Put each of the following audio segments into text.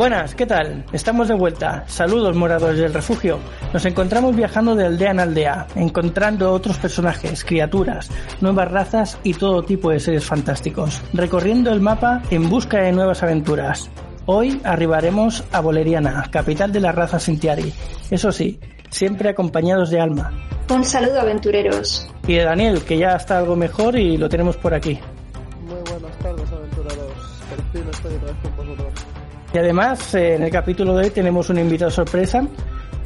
Buenas, ¿qué tal? Estamos de vuelta. Saludos moradores del refugio. Nos encontramos viajando de aldea en aldea, encontrando otros personajes, criaturas, nuevas razas y todo tipo de seres fantásticos, recorriendo el mapa en busca de nuevas aventuras. Hoy arribaremos a Boleriana, capital de la raza Sintiari. Eso sí, siempre acompañados de Alma. Un saludo aventureros. Y de Daniel, que ya está algo mejor y lo tenemos por aquí. Y además, eh, en el capítulo de hoy tenemos un invitado sorpresa.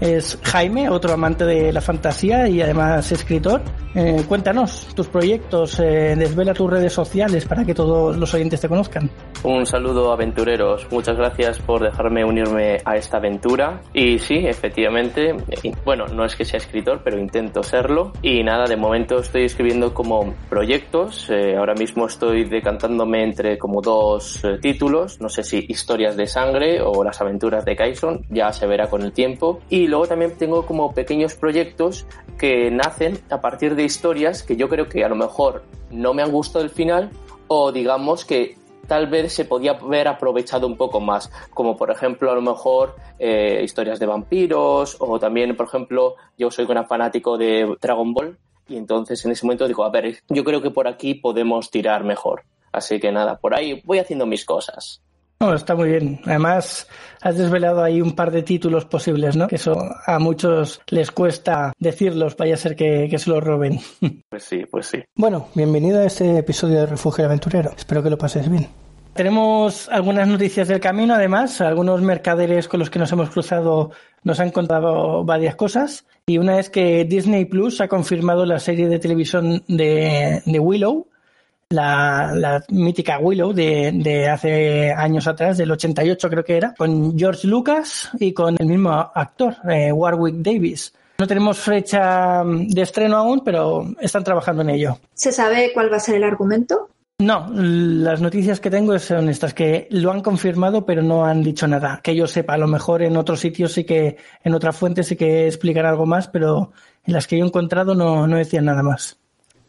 Es Jaime, otro amante de la fantasía y además escritor. Eh, cuéntanos tus proyectos, eh, desvela tus redes sociales para que todos los oyentes te conozcan. Un saludo aventureros, muchas gracias por dejarme unirme a esta aventura. Y sí, efectivamente, bueno, no es que sea escritor, pero intento serlo. Y nada, de momento estoy escribiendo como proyectos, eh, ahora mismo estoy decantándome entre como dos títulos, no sé si Historias de Sangre o Las aventuras de Kaison, ya se verá con el tiempo. Y luego también tengo como pequeños proyectos que nacen a partir de historias que yo creo que a lo mejor no me han gustado el final o digamos que tal vez se podía haber aprovechado un poco más, como por ejemplo a lo mejor eh, historias de vampiros o también por ejemplo yo soy un fanático de Dragon Ball y entonces en ese momento digo, a ver, yo creo que por aquí podemos tirar mejor. Así que nada, por ahí voy haciendo mis cosas. No, está muy bien. Además, has desvelado ahí un par de títulos posibles, ¿no? Que eso a muchos les cuesta decirlos, vaya a ser que, que se los roben. Pues sí, pues sí. Bueno, bienvenido a este episodio de Refugio Aventurero. Espero que lo pases bien. Tenemos algunas noticias del camino, además, algunos mercaderes con los que nos hemos cruzado nos han contado varias cosas. Y una es que Disney Plus ha confirmado la serie de televisión de, de Willow, la, la, mítica Willow de, de, hace años atrás, del 88 creo que era, con George Lucas y con el mismo actor, eh, Warwick Davis. No tenemos fecha de estreno aún, pero están trabajando en ello. ¿Se sabe cuál va a ser el argumento? No, las noticias que tengo son estas, que lo han confirmado, pero no han dicho nada. Que yo sepa, a lo mejor en otros sitios sí que, en otras fuentes sí que explican algo más, pero en las que yo he encontrado no, no decían nada más.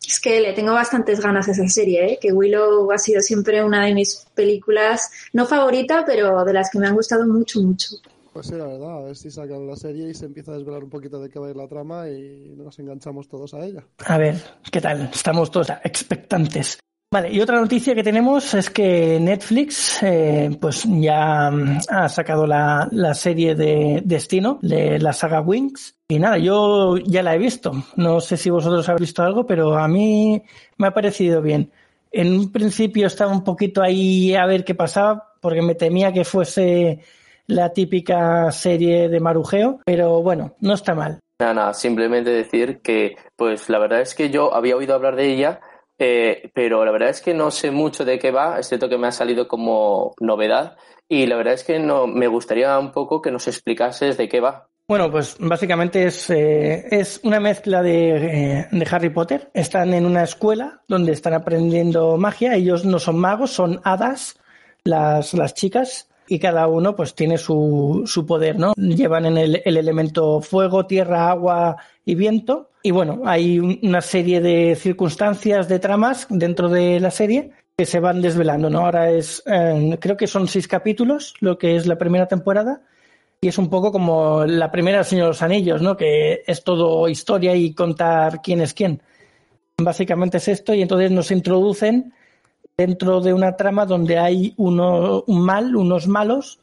Es que le tengo bastantes ganas a esa serie, ¿eh? que Willow ha sido siempre una de mis películas, no favorita, pero de las que me han gustado mucho, mucho. Pues sí, la verdad, a ver si sacan la serie y se empieza a desvelar un poquito de qué va a ir la trama y nos enganchamos todos a ella. A ver, ¿qué tal? Estamos todos expectantes. Vale, y otra noticia que tenemos es que Netflix eh, pues ya ha sacado la, la, serie de Destino, de la saga Wings. Y nada, yo ya la he visto. No sé si vosotros habéis visto algo, pero a mí me ha parecido bien. En un principio estaba un poquito ahí a ver qué pasaba, porque me temía que fuese la típica serie de marujeo, pero bueno, no está mal. Nada, nada, simplemente decir que, pues la verdad es que yo había oído hablar de ella, eh, pero la verdad es que no sé mucho de qué va, es cierto que me ha salido como novedad y la verdad es que no me gustaría un poco que nos explicases de qué va. Bueno, pues básicamente es, eh, es una mezcla de, eh, de, Harry Potter. Están en una escuela donde están aprendiendo magia. Ellos no son magos, son hadas, las, las chicas, y cada uno pues tiene su, su poder, ¿no? Llevan en el, el elemento fuego, tierra, agua y viento. Y bueno, hay una serie de circunstancias, de tramas dentro de la serie que se van desvelando, ¿no? Ahora es, eh, creo que son seis capítulos, lo que es la primera temporada, y es un poco como la primera del Señor de los Anillos, ¿no? Que es todo historia y contar quién es quién. Básicamente es esto, y entonces nos introducen dentro de una trama donde hay uno, un mal, unos malos,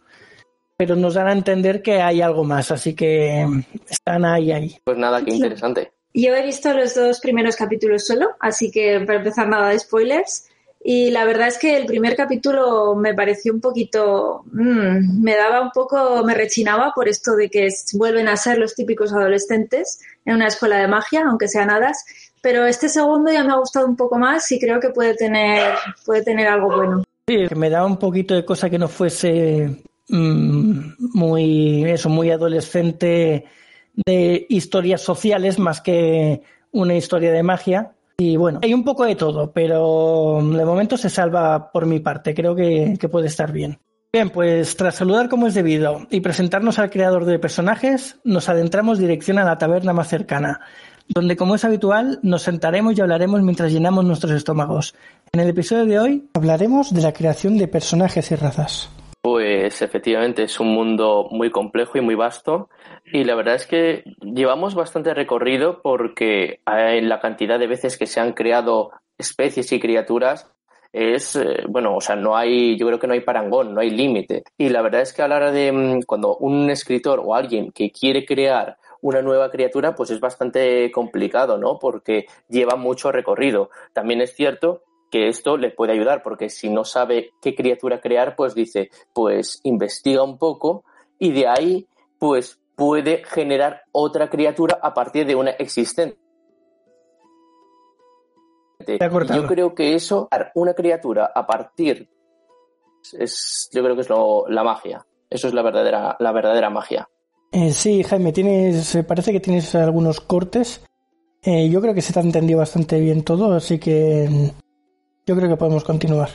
pero nos dan a entender que hay algo más, así que están ahí, ahí. Pues nada, qué interesante. Yo he visto los dos primeros capítulos solo, así que para empezar nada de spoilers. Y la verdad es que el primer capítulo me pareció un poquito, mmm, me daba un poco, me rechinaba por esto de que vuelven a ser los típicos adolescentes en una escuela de magia, aunque sean hadas. Pero este segundo ya me ha gustado un poco más y creo que puede tener, puede tener algo bueno. Sí, me daba un poquito de cosa que no fuese mm, muy, eso, muy adolescente de historias sociales más que una historia de magia. Y bueno, hay un poco de todo, pero de momento se salva por mi parte. Creo que, que puede estar bien. Bien, pues tras saludar como es debido y presentarnos al creador de personajes, nos adentramos dirección a la taberna más cercana, donde como es habitual nos sentaremos y hablaremos mientras llenamos nuestros estómagos. En el episodio de hoy hablaremos de la creación de personajes y razas. Pues efectivamente es un mundo muy complejo y muy vasto y la verdad es que llevamos bastante recorrido porque en la cantidad de veces que se han creado especies y criaturas es, eh, bueno, o sea, no hay, yo creo que no hay parangón, no hay límite. Y la verdad es que a la hora de mm, cuando un escritor o alguien que quiere crear una nueva criatura, pues es bastante complicado, ¿no? Porque lleva mucho recorrido. También es cierto que esto le puede ayudar, porque si no sabe qué criatura crear, pues dice, pues investiga un poco y de ahí, pues puede generar otra criatura a partir de una existente. Yo creo que eso, una criatura a partir, es, yo creo que es la magia. Eso es la verdadera, la verdadera magia. Eh, sí, Jaime, tienes, parece que tienes algunos cortes. Eh, yo creo que se te ha entendido bastante bien todo, así que yo creo que podemos continuar.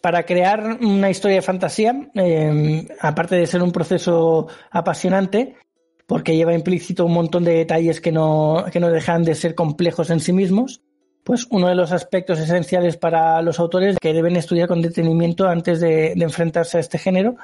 Para crear una historia de fantasía, em, aparte de ser un proceso apasionante, porque lleva implícito un montón de detalles que no, que no dejan de ser complejos en sí mismos, pues uno de los aspectos esenciales para los autores que deben estudiar con detenimiento antes de, enfrentarse a este género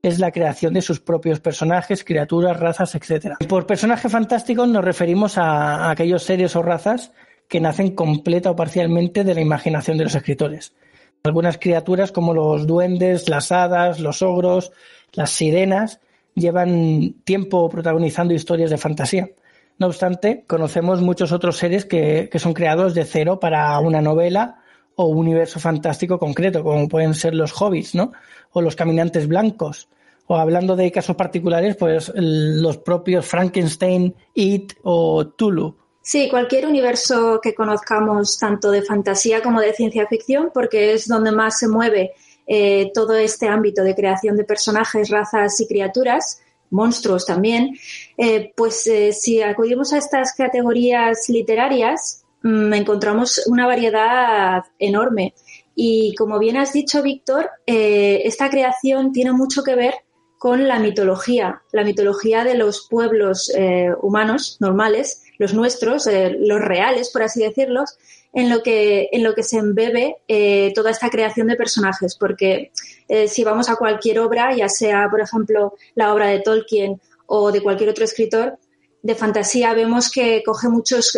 es la creación de sus propios personajes, criaturas, razas, etc. Por personaje fantástico nos referimos a aquellos seres o razas que nacen completa o parcialmente de la imaginación de los escritores. Algunas criaturas como los duendes, las hadas, los ogros, las sirenas llevan tiempo protagonizando historias de fantasía. No obstante, conocemos muchos otros seres que, son creados de cero para una novela o un universo fantástico concreto, como pueden ser los hobbits, ¿no? O los caminantes blancos. O hablando de casos particulares, pues los propios Frankenstein, It o Tulu. Sí, cualquier universo que conozcamos, tanto de fantasía como de ciencia ficción, porque es donde más se mueve eh, todo este ámbito de creación de personajes, razas y criaturas, monstruos también, eh, pues eh, si acudimos a estas categorías literarias, mm, encontramos una variedad enorme. Y como bien has dicho, Víctor, esta creación tiene mucho que ver con la mitología, la mitología de los pueblos humanos normales, los nuestros, eh, los reales, por así decirlos, en lo que, en lo que se embebe eh, toda esta creación de personajes. Porque eh, si vamos a cualquier obra, ya sea, por ejemplo, la obra de Tolkien o de cualquier otro escritor de fantasía, vemos que coge muchos,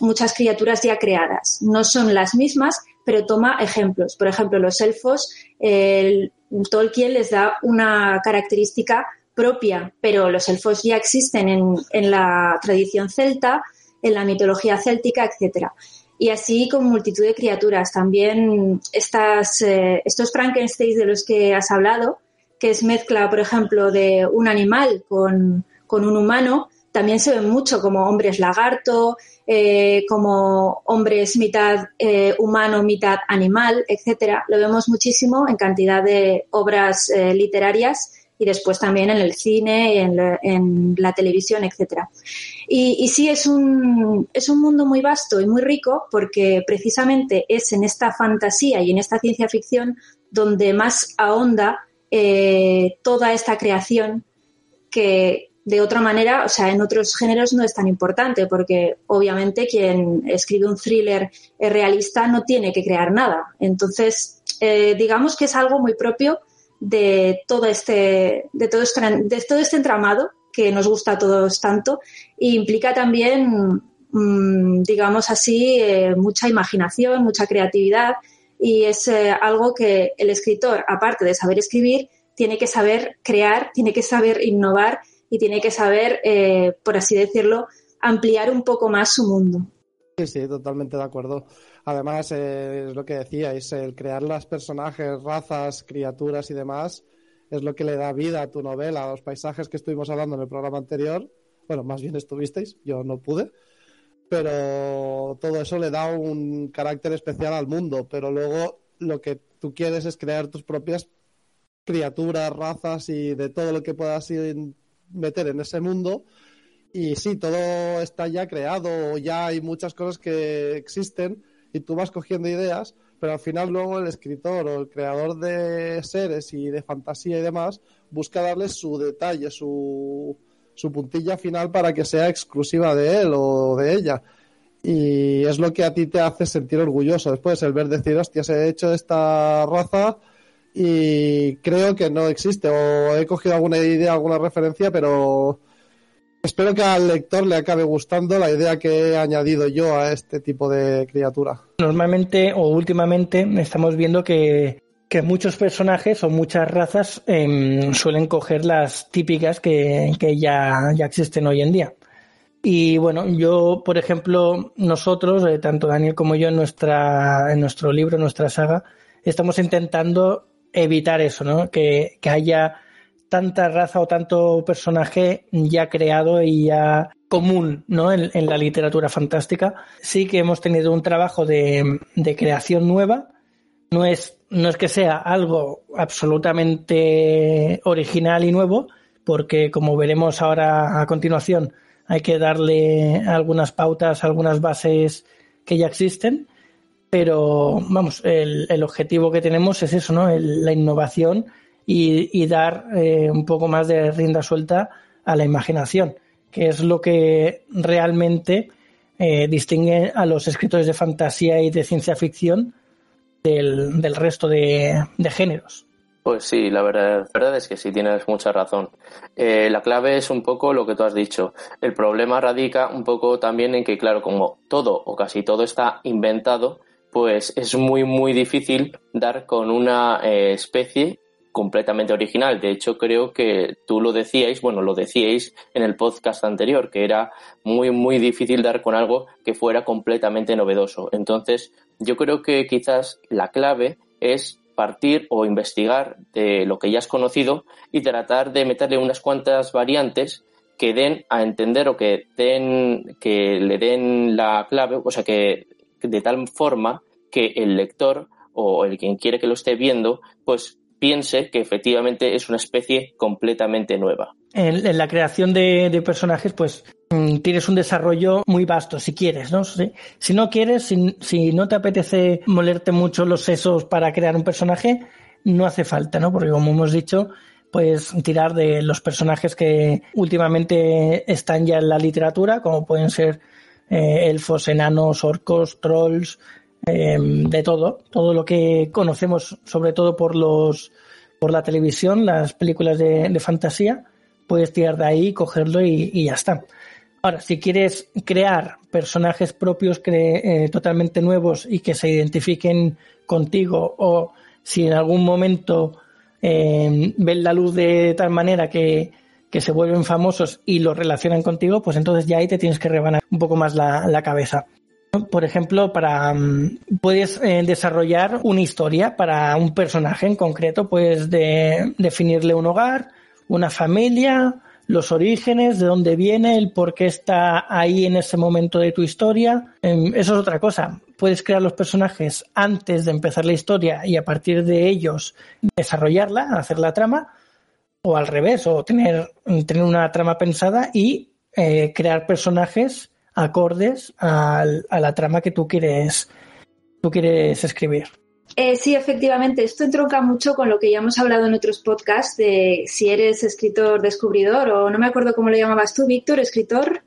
muchas criaturas ya creadas. No son las mismas, pero toma ejemplos. Por ejemplo, los elfos, Tolkien les da una característica propia, pero los elfos ya existen en, la tradición celta, en la mitología céltica, etcétera. Y así con multitud de criaturas. También estas, eh, estos Frankenstein de los que has hablado, que es mezcla, por ejemplo, de un animal con, un humano, también se ven mucho como hombres lagarto, eh, como hombres mitad eh, humano, mitad animal, etcétera. Lo vemos muchísimo en cantidad de obras literarias y después también en el cine, en la, televisión, etcétera. Y, y, sí, es un, es un mundo muy vasto y muy rico porque precisamente es en esta fantasía y en esta ciencia ficción donde más ahonda eh, toda esta creación que de otra manera, o sea, en otros géneros no es tan importante porque obviamente quien escribe un thriller realista no tiene que crear nada. Entonces, eh, digamos que es algo muy propio de todo este, de todo este, de todo este entramado que nos gusta a todos tanto e implica también, mm, digamos así, eh, mucha imaginación, mucha creatividad y es eh, algo que el escritor, aparte de saber escribir, tiene que saber crear, tiene que saber innovar y tiene que saber, eh, por así decirlo, ampliar un poco más su mundo. Sí, sí, totalmente de acuerdo. Además, eh, es lo que decíais, el crear las personajes, razas, criaturas y demás es lo que le da vida a tu novela, a los paisajes que estuvimos hablando en el programa anterior. Bueno, más bien estuvisteis, yo no pude. Pero todo eso le da un carácter especial al mundo. Pero luego lo que tú quieres es crear tus propias criaturas, razas y de todo lo que puedas meter en ese mundo. Y sí, todo está ya creado, ya hay muchas cosas que existen y tú vas cogiendo ideas, pero al final luego el escritor o el creador de seres y de fantasía y demás busca darle su detalle, su, su puntilla final para que sea exclusiva de él o de ella. Y es lo que a ti te hace sentir orgulloso después, el ver decir, hostia, se ha hecho esta raza y creo que no existe o he cogido alguna idea, alguna referencia, pero espero que al lector le acabe gustando la idea que he añadido yo a este tipo de criatura. Normalmente o últimamente estamos viendo que, muchos personajes o muchas razas em, suelen coger las típicas que, ya, ya existen hoy en día. Y bueno, yo, por ejemplo, nosotros, eh, tanto Daniel como yo en, nuestro libro, en nuestra saga, estamos intentando evitar eso, ¿no? Que, haya tanta raza o tanto personaje ya creado y ya común ¿no? En, la literatura fantástica. Sí que hemos tenido un trabajo de, creación nueva. No es, no es que sea algo absolutamente original y nuevo, porque como veremos ahora a continuación, hay que darle algunas pautas, algunas bases que ya existen pero vamos, el, el, objetivo que tenemos es eso, ¿no? la innovación y, y dar eh, un poco más de rienda suelta a la imaginación, que es lo que realmente eh, distingue a los escritores de fantasía y de ciencia ficción del, del resto de, géneros. Pues sí, la verdad, la verdad, es que sí, tienes mucha razón. Eh, la clave es un poco lo que tú has dicho. El problema radica un poco también en que, claro, como todo o casi todo está inventado, pues es muy, muy difícil dar con una especie completamente original. De hecho, creo que tú lo decíais, bueno, lo decíais en el podcast anterior, que era muy, muy difícil dar con algo que fuera completamente novedoso. Entonces, yo creo que quizás la clave es partir o investigar de lo que ya has conocido y tratar de meterle unas cuantas variantes que den a entender o que den que le den la clave, o sea que de tal forma que el lector o el quien quiere que lo esté viendo, pues piense que efectivamente es una especie completamente nueva. En, la creación de, personajes, pues mm, tienes un desarrollo muy vasto, si quieres, ¿no? Si, no quieres, si, no te apetece molerte mucho los sesos para crear un personaje, no hace falta, ¿no? Porque como hemos dicho, pues tirar de los personajes que últimamente están ya en la literatura, como pueden ser eh, elfos, enanos, orcos, trolls, em, de todo, todo lo que conocemos, sobre todo por los por la televisión, las películas de, fantasía, puedes tirar de ahí, cogerlo y, ya está. Ahora, si quieres crear personajes propios eh, totalmente nuevos y que se identifiquen contigo, o si en algún momento em, ven la luz de tal manera que, que se vuelven famosos y los relacionan contigo, pues entonces ya ahí te tienes que rebanar un poco más la, cabeza. Por ejemplo, para mm, puedes eh, desarrollar una historia para un personaje en concreto, puedes de, definirle un hogar, una familia, los orígenes, de dónde viene, el por qué está ahí en ese momento de tu historia. Em, eso es otra cosa. Puedes crear los personajes antes de empezar la historia y a partir de ellos desarrollarla, hacer la trama o al revés, o tener, tener una trama pensada y eh, crear personajes acordes a, la trama que tú quieres, tú quieres escribir. Eh, sí, efectivamente, esto entronca mucho con lo que ya hemos hablado en otros podcasts de si eres escritor descubridor o no me acuerdo cómo lo llamabas tú, Víctor, escritor.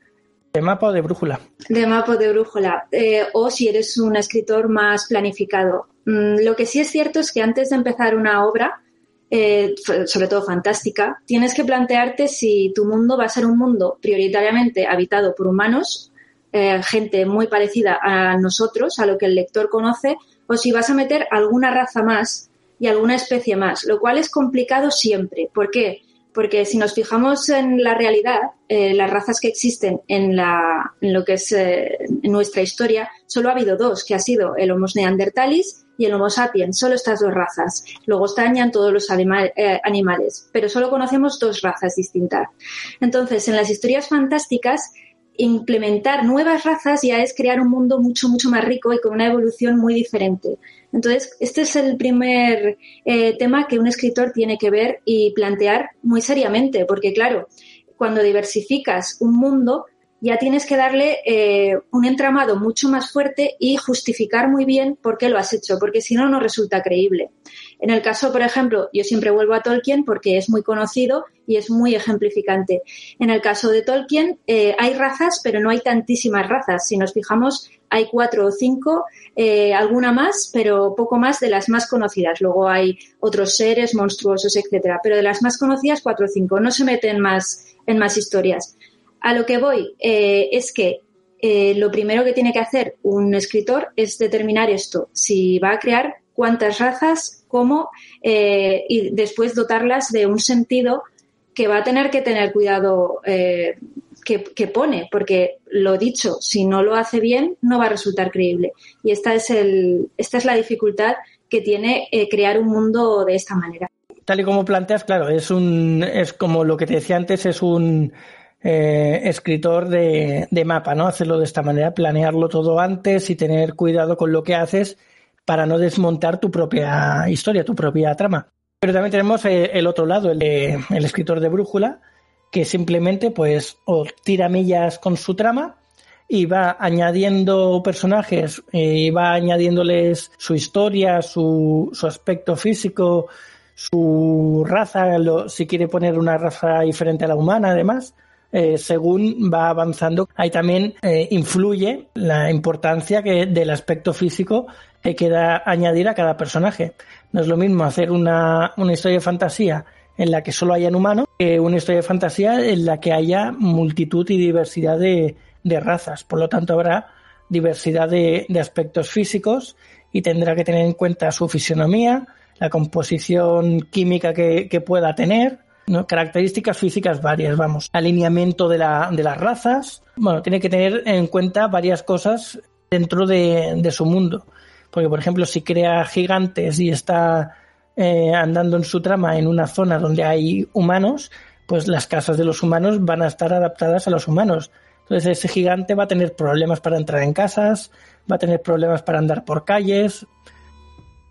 De mapa o de brújula. De mapa o de brújula. Eh, o si eres un escritor más planificado. Mm, lo que sí es cierto es que antes de empezar una obra, eh, sobre todo fantástica, tienes que plantearte si tu mundo va a ser un mundo prioritariamente habitado por humanos, eh, gente muy parecida a nosotros, a lo que el lector conoce, o si vas a meter alguna raza más y alguna especie más, lo cual es complicado siempre. ¿Por qué? Porque si nos fijamos en la realidad, eh, las razas que existen en, lo que es en nuestra historia, solo ha habido dos, que ha sido el Homo neandertalis y el Homo sapiens, solo estas dos razas. Luego estañan todos los eh, animales, pero solo conocemos dos razas distintas. Entonces, en las historias fantásticas, implementar nuevas razas ya es crear un mundo mucho, mucho más rico y con una evolución muy diferente. Entonces, este es el primer eh, tema que un escritor tiene que ver y plantear muy seriamente, porque claro, cuando diversificas un mundo, ya tienes que darle eh, un entramado mucho más fuerte y justificar muy bien por qué lo has hecho, porque si no, no resulta creíble. En el caso, por ejemplo, yo siempre vuelvo a Tolkien porque es muy conocido y es muy ejemplificante. En el caso de Tolkien eh, hay razas, pero no hay tantísimas razas. Si nos fijamos, hay cuatro o cinco, eh, alguna más, pero poco más de las más conocidas. Luego hay otros seres monstruosos, etcétera. Pero de las más conocidas, cuatro o cinco. No se meten más en más historias. A lo que voy eh, es que lo primero que tiene que hacer un escritor es determinar esto, si va a crear cuántas razas, cómo, eh, y después dotarlas de un sentido que va a tener que tener cuidado que, pone, porque lo dicho, si no lo hace bien, no va a resultar creíble. Y esta es, el, esta es la dificultad que tiene crear un mundo de esta manera. Tal y como planteas, claro, es un, es como lo que te decía antes, es un eh, escritor de, mapa, ¿no? Hacerlo de esta manera, planearlo todo antes y tener cuidado con lo que haces para no desmontar tu propia historia, tu propia trama. Pero también tenemos eh, el otro lado, el, escritor de brújula, que simplemente pues o tira millas con su trama y va añadiendo personajes eh, y va añadiéndoles su historia, su, su aspecto físico, su raza, si quiere poner una raza diferente a la humana además, eh, según va avanzando. Ahí también eh, influye la importancia que del aspecto físico que queda añadir a cada personaje. No es lo mismo hacer una, una historia de fantasía en la que solo hayan humanos que una historia de fantasía en la que haya multitud y diversidad de, de razas. Por lo tanto, habrá diversidad de, de aspectos físicos y tendrá que tener en cuenta su fisionomía, la composición química que, que pueda tener, Características físicas varias, vamos. Alineamiento de, la, de las razas. Bueno, tiene que tener en cuenta varias cosas dentro de, su mundo. Porque, por ejemplo, si crea gigantes y está eh, andando en su trama en una zona donde hay humanos, pues las casas de los humanos van a estar adaptadas a los humanos. Entonces ese gigante va a tener problemas para entrar en casas, va a tener problemas para andar por calles,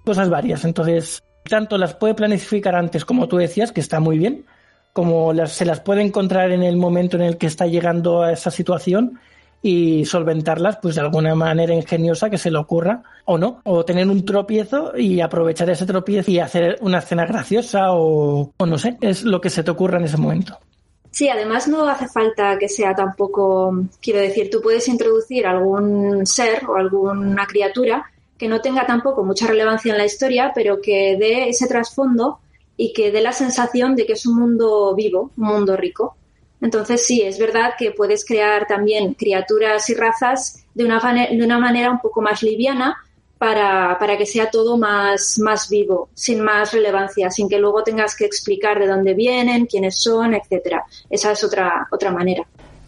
cosas varias. Entonces tanto las puede planificar antes, como tú decías, que está muy bien, como las, se las puede encontrar en el momento en el que está llegando a esa situación y solventarlas pues de alguna manera ingeniosa que se le ocurra o no, o tener un tropiezo y aprovechar ese tropiezo y hacer una escena graciosa o, o no sé, es lo que se te ocurra en ese momento. Sí, además no hace falta que sea tampoco, quiero decir, tú puedes introducir algún ser o alguna criatura que no tenga tampoco mucha relevancia en la historia, pero que dé ese trasfondo y que dé la sensación de que es un mundo vivo, un mundo rico. Entonces sí, es verdad que puedes crear también criaturas y razas de una, de una manera un poco más liviana para, para, que sea todo más, más vivo, sin más relevancia, sin que luego tengas que explicar de dónde vienen, quiénes son, etcétera. Esa es otra, otra manera.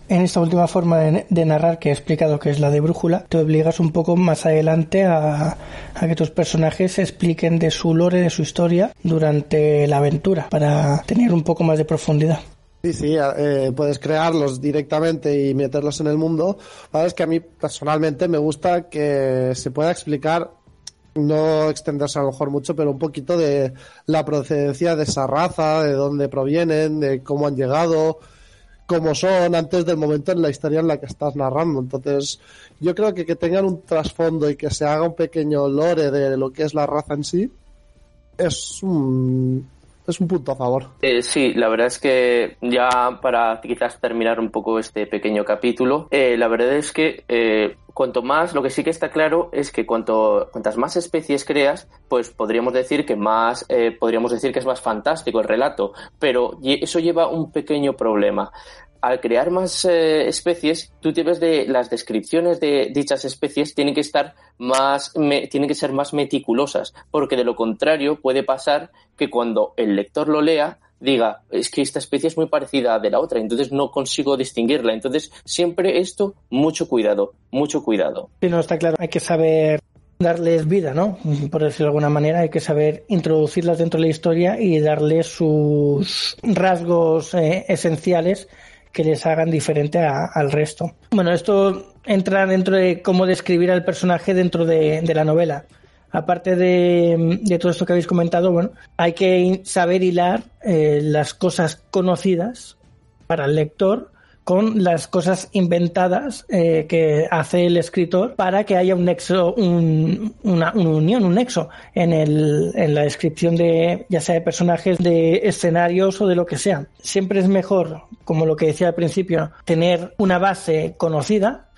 En esta última forma de, narrar que he explicado que es la de brújula, te obligas un poco más adelante a, que tus personajes expliquen de su lore, de su historia durante la aventura, para tener un poco más de profundidad. Sí, sí, eh, puedes crearlos directamente y meterlos en el mundo. Es que a mí personalmente me gusta que se pueda explicar, no extenderse a lo mejor mucho, pero un poquito de la procedencia de esa raza, de dónde provienen, de cómo han llegado, como son antes del momento en la historia en la que estás narrando. Entonces, yo creo que que tengan un trasfondo y que se haga un pequeño lore de lo que es la raza en sí es un, es un punto a favor. Eh, sí, la verdad es que ya para quizás terminar un poco este pequeño capítulo, eh, la verdad es que eh, cuanto más, lo que sí que está claro es que cuanto, cuantas más especies creas, pues podríamos decir que más, podríamos decir que es más fantástico el relato, pero eso lleva un pequeño problema. Al crear más especies, tú te de las descripciones de dichas especies tienen que estar más, tienen que ser más meticulosas, porque de lo contrario puede pasar que cuando el lector lo lea diga, es que esta especie es muy parecida a de la otra, entonces no consigo distinguirla. Entonces, siempre esto, mucho cuidado, mucho cuidado. Sí, no, está claro, hay que saber darles vida, ¿no? Por decirlo de alguna manera, hay que saber introducirlas dentro de la historia y darles sus rasgos eh, esenciales que les hagan diferente al resto. Bueno, esto entra dentro de cómo describir al personaje dentro de, la novela. Aparte de, todo esto que habéis comentado, bueno, hay que saber hilar eh, las cosas conocidas para el lector con las cosas inventadas eh, que hace el escritor para que haya un nexo, una, unión, un nexo en, el, en la descripción de ya sea de personajes, de escenarios o de lo que sea. Siempre es mejor, como lo que decía al principio, tener una base conocida.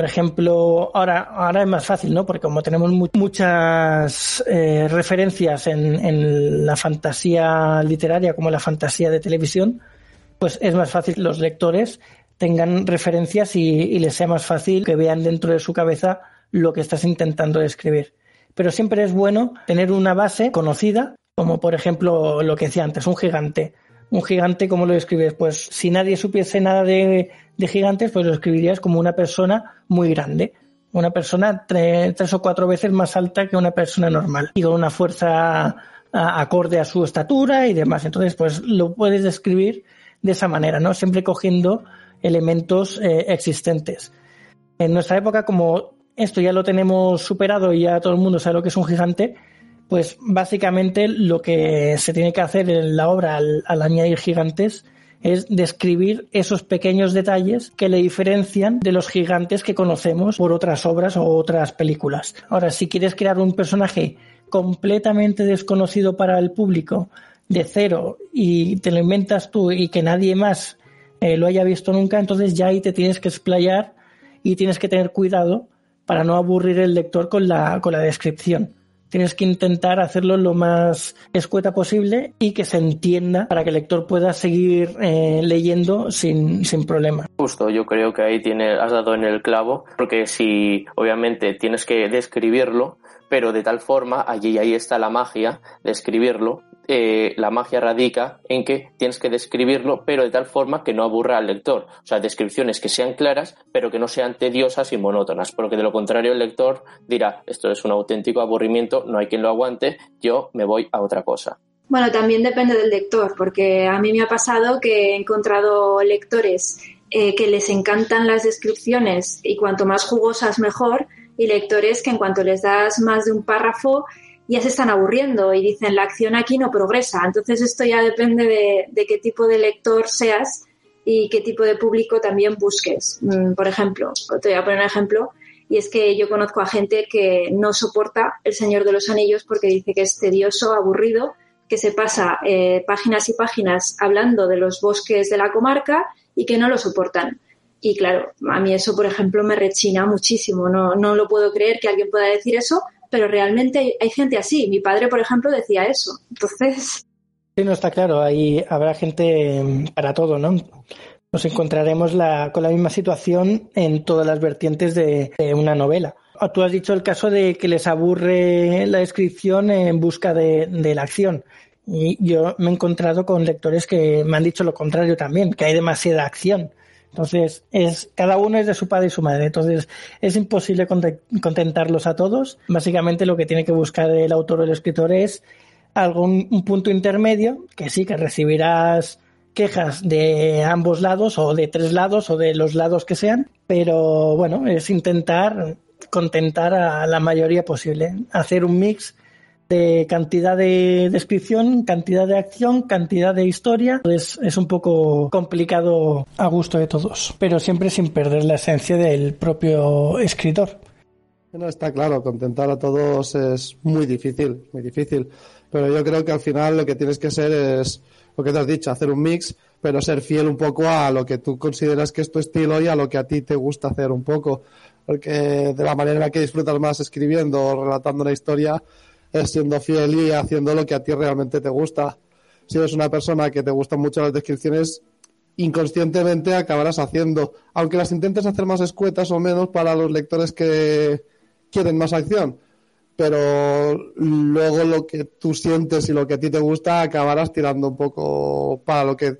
Por ejemplo, ahora, ahora es más fácil, ¿no? Porque como tenemos muchas eh, referencias en, la fantasía literaria como la fantasía de televisión, pues es más fácil los lectores tengan referencias y, les sea más fácil que vean dentro de su cabeza lo que estás intentando describir. Pero siempre es bueno tener una base conocida, como por ejemplo lo que decía antes, un gigante. Un gigante, ¿cómo lo describes? Pues si nadie supiese nada de, gigantes, pues lo escribirías como una persona muy grande. Una persona tres o cuatro veces más alta que una persona normal y con una fuerza acorde a su estatura y demás. Entonces, pues lo puedes describir de esa manera, ¿no? Siempre cogiendo elementos eh, existentes. En nuestra época, como esto ya lo tenemos superado y ya todo el mundo sabe lo que es un gigante, pues básicamente lo que se tiene que hacer en la obra al, añadir gigantes es describir esos pequeños detalles que le diferencian de los gigantes que conocemos por otras obras o otras películas. Ahora, si quieres crear un personaje completamente desconocido para el público, de cero y te lo inventas tú y que nadie más eh, lo haya visto nunca, entonces ya ahí te tienes que explayar y tienes que tener cuidado para no aburrir el lector con la, con la descripción. Tienes que intentar hacerlo lo más escueta posible y que se entienda para que el lector pueda seguir eh, leyendo sin, sin problema. Justo, yo creo que ahí tiene, has dado en el clavo, porque si obviamente tienes que describirlo, pero de tal forma, allí ahí está la magia de escribirlo, eh, la magia radica en que tienes que describirlo, pero de tal forma que no aburra al lector. O sea, descripciones que sean claras, pero que no sean tediosas y monótonas, porque de lo contrario el lector dirá, esto es un auténtico aburrimiento, no hay quien lo aguante, yo me voy a otra cosa. Bueno, también depende del lector, porque a mí me ha pasado que he encontrado lectores eh, que les encantan las descripciones y cuanto más jugosas mejor, y lectores que en cuanto les das más de un párrafo ya se están aburriendo y dicen la acción aquí no progresa. Entonces esto ya depende de, qué tipo de lector seas y qué tipo de público también busques. Mm, por ejemplo, te voy a poner un ejemplo, y es que yo conozco a gente que no soporta El Señor de los Anillos porque dice que es tedioso, aburrido, que se pasa eh, páginas y páginas hablando de los bosques de la comarca y que no lo soportan. Y claro, a mí eso, por ejemplo, me rechina muchísimo. No, no lo puedo creer que alguien pueda decir eso, pero realmente hay, gente así. Mi padre, por ejemplo, decía eso. Entonces. Sí, no está claro. Ahí habrá gente mm, para todo, ¿no? Nos encontraremos la, con la misma situación en todas las vertientes de, una novela. Ah, tú has dicho el caso de que les aburre la descripción en busca de, de la acción. Y yo me he encontrado con lectores que me han dicho lo contrario también, que hay demasiada acción. Entonces, es, cada uno es de su padre y su madre. Entonces, es imposible contentarlos a todos. Básicamente, lo que tiene que buscar el autor o el escritor es algún un punto intermedio, que sí, que recibirás quejas de ambos lados o de tres lados o de los lados que sean, pero bueno, es intentar contentar a la mayoría posible, hacer un mix de cantidad de descripción, cantidad de acción, cantidad de historia. Es, es un poco complicado a gusto de todos, pero siempre sin perder la esencia del propio escritor. No está claro, contentar a todos es muy difícil, muy difícil. Pero yo creo que al final lo que tienes que ser es lo que te has dicho, hacer un mix, pero ser fiel un poco a lo que tú consideras que es tu estilo y a lo que a ti te gusta hacer un poco. Porque de la manera en la que disfrutas más escribiendo o relatando una historia, es siendo fiel y haciendo lo que a ti realmente te gusta. Si eres una persona que te gustan mucho las descripciones, inconscientemente acabarás haciendo, aunque las intentes hacer más escuetas o menos para los lectores que quieren más acción. Pero luego lo que tú sientes y lo que a ti te gusta acabarás tirando un poco para lo que,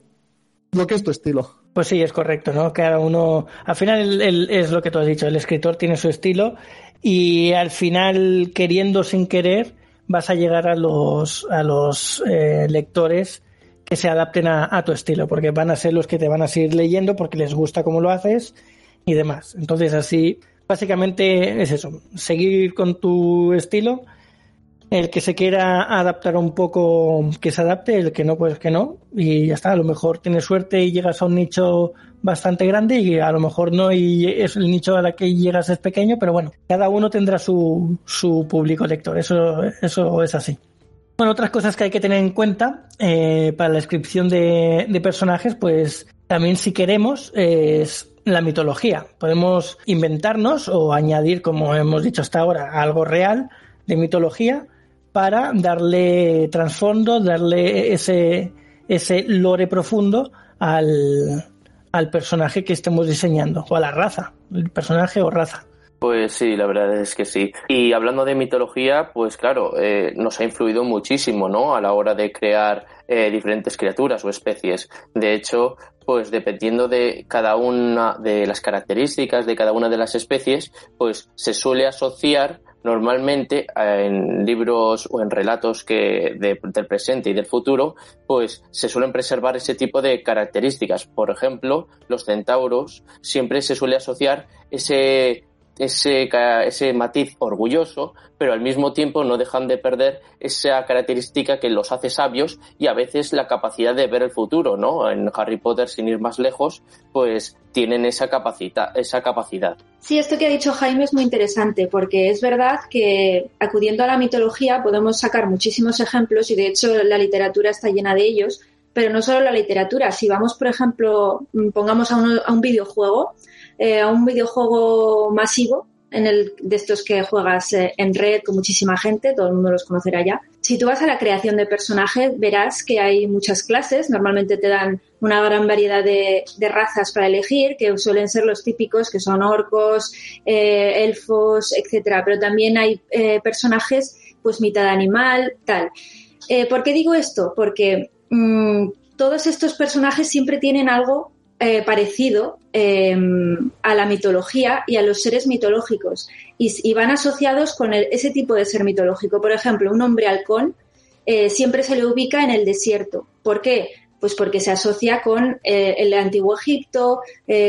lo que es tu estilo. Pues sí, es correcto, ¿no? Cada uno, al final es lo que tú has dicho, el escritor tiene su estilo y al final, queriendo sin querer, vas a llegar a los, a los eh, lectores que se adapten a, tu estilo, porque van a ser los que te van a seguir leyendo porque les gusta cómo lo haces y demás. Entonces así, básicamente es eso, seguir con tu estilo. El que se quiera adaptar un poco, que se adapte, el que no, pues que no. Y ya está, a lo mejor tienes suerte y llegas a un nicho bastante grande y a lo mejor no y es el nicho a la que llegas es pequeño, pero bueno, cada uno tendrá su, su público lector, eso, eso es así. Bueno, otras cosas que hay que tener en cuenta eh, para la descripción de, personajes, pues también si queremos es la mitología. Podemos inventarnos o añadir, como hemos dicho hasta ahora, algo real de mitología para darle trasfondo, darle ese, ese lore profundo al, al personaje que estemos diseñando o a la raza, el personaje o raza. Pues sí, la verdad es que sí. Y hablando de mitología, pues claro, eh, nos ha influido muchísimo, ¿no? A la hora de crear eh, diferentes criaturas o especies. De hecho, pues dependiendo de cada una de las características de cada una de las especies, pues se suele asociar normalmente eh, en libros o en relatos que del presente y del futuro, pues se suelen preservar ese tipo de características. Por ejemplo, los centauros siempre se suele asociar ese ese, ese matiz orgulloso, pero al mismo tiempo no dejan de perder esa característica que los hace sabios y a veces la capacidad de ver el futuro, ¿no? En Harry Potter, sin ir más lejos, pues tienen esa, capacidad esa capacidad. Sí, esto que ha dicho Jaime es muy interesante porque es verdad que acudiendo a la mitología podemos sacar muchísimos ejemplos y de hecho la literatura está llena de ellos, pero no solo la literatura. Si vamos, por ejemplo, pongamos a un videojuego, eh, a un videojuego masivo en el, de estos que juegas eh, en red con muchísima gente, todo el mundo los conocerá ya. Si tú vas a la creación de personajes, verás que hay muchas clases, normalmente te dan una gran variedad de, razas para elegir, que suelen ser los típicos, que son orcos, eh, elfos, etcétera, pero también hay personajes, pues mitad animal, tal. ¿Por qué digo esto? Porque mm, todos estos personajes siempre tienen algo eh, parecido em, a la mitología y a los seres mitológicos y, van asociados con ese tipo de ser mitológico. Por ejemplo, un hombre halcón eh, siempre se le ubica en el desierto. ¿Por qué? Pues porque se asocia con eh, el antiguo Egipto,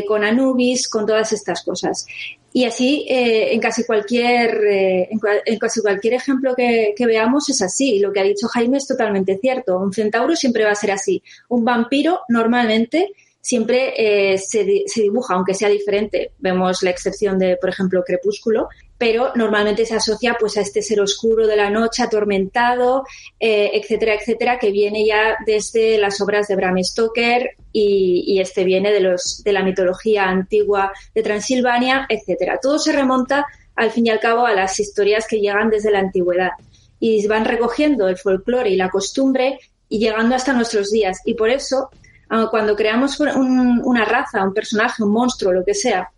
con Anubis, con todas estas cosas. Y así, en casi cualquier, en, casi cualquier ejemplo que, que, veamos es así. Lo que ha dicho Jaime es totalmente cierto. Un centauro siempre va a ser así. Un vampiro normalmente siempre eh, se, dibuja, aunque sea diferente. Vemos la excepción de, por ejemplo, Crepúsculo, pero normalmente se asocia pues a este ser oscuro de la noche, atormentado, eh, etcétera, etcétera, que viene ya desde las obras de Bram Stoker y, este viene de, los, de la mitología antigua de Transilvania, etcétera. Todo se remonta, al fin y al cabo, a las historias que llegan desde la antigüedad y van recogiendo el folclore y la costumbre y llegando hasta nuestros días. Y por eso cuando creamos una raza, un personaje, un monstruo, lo que sea,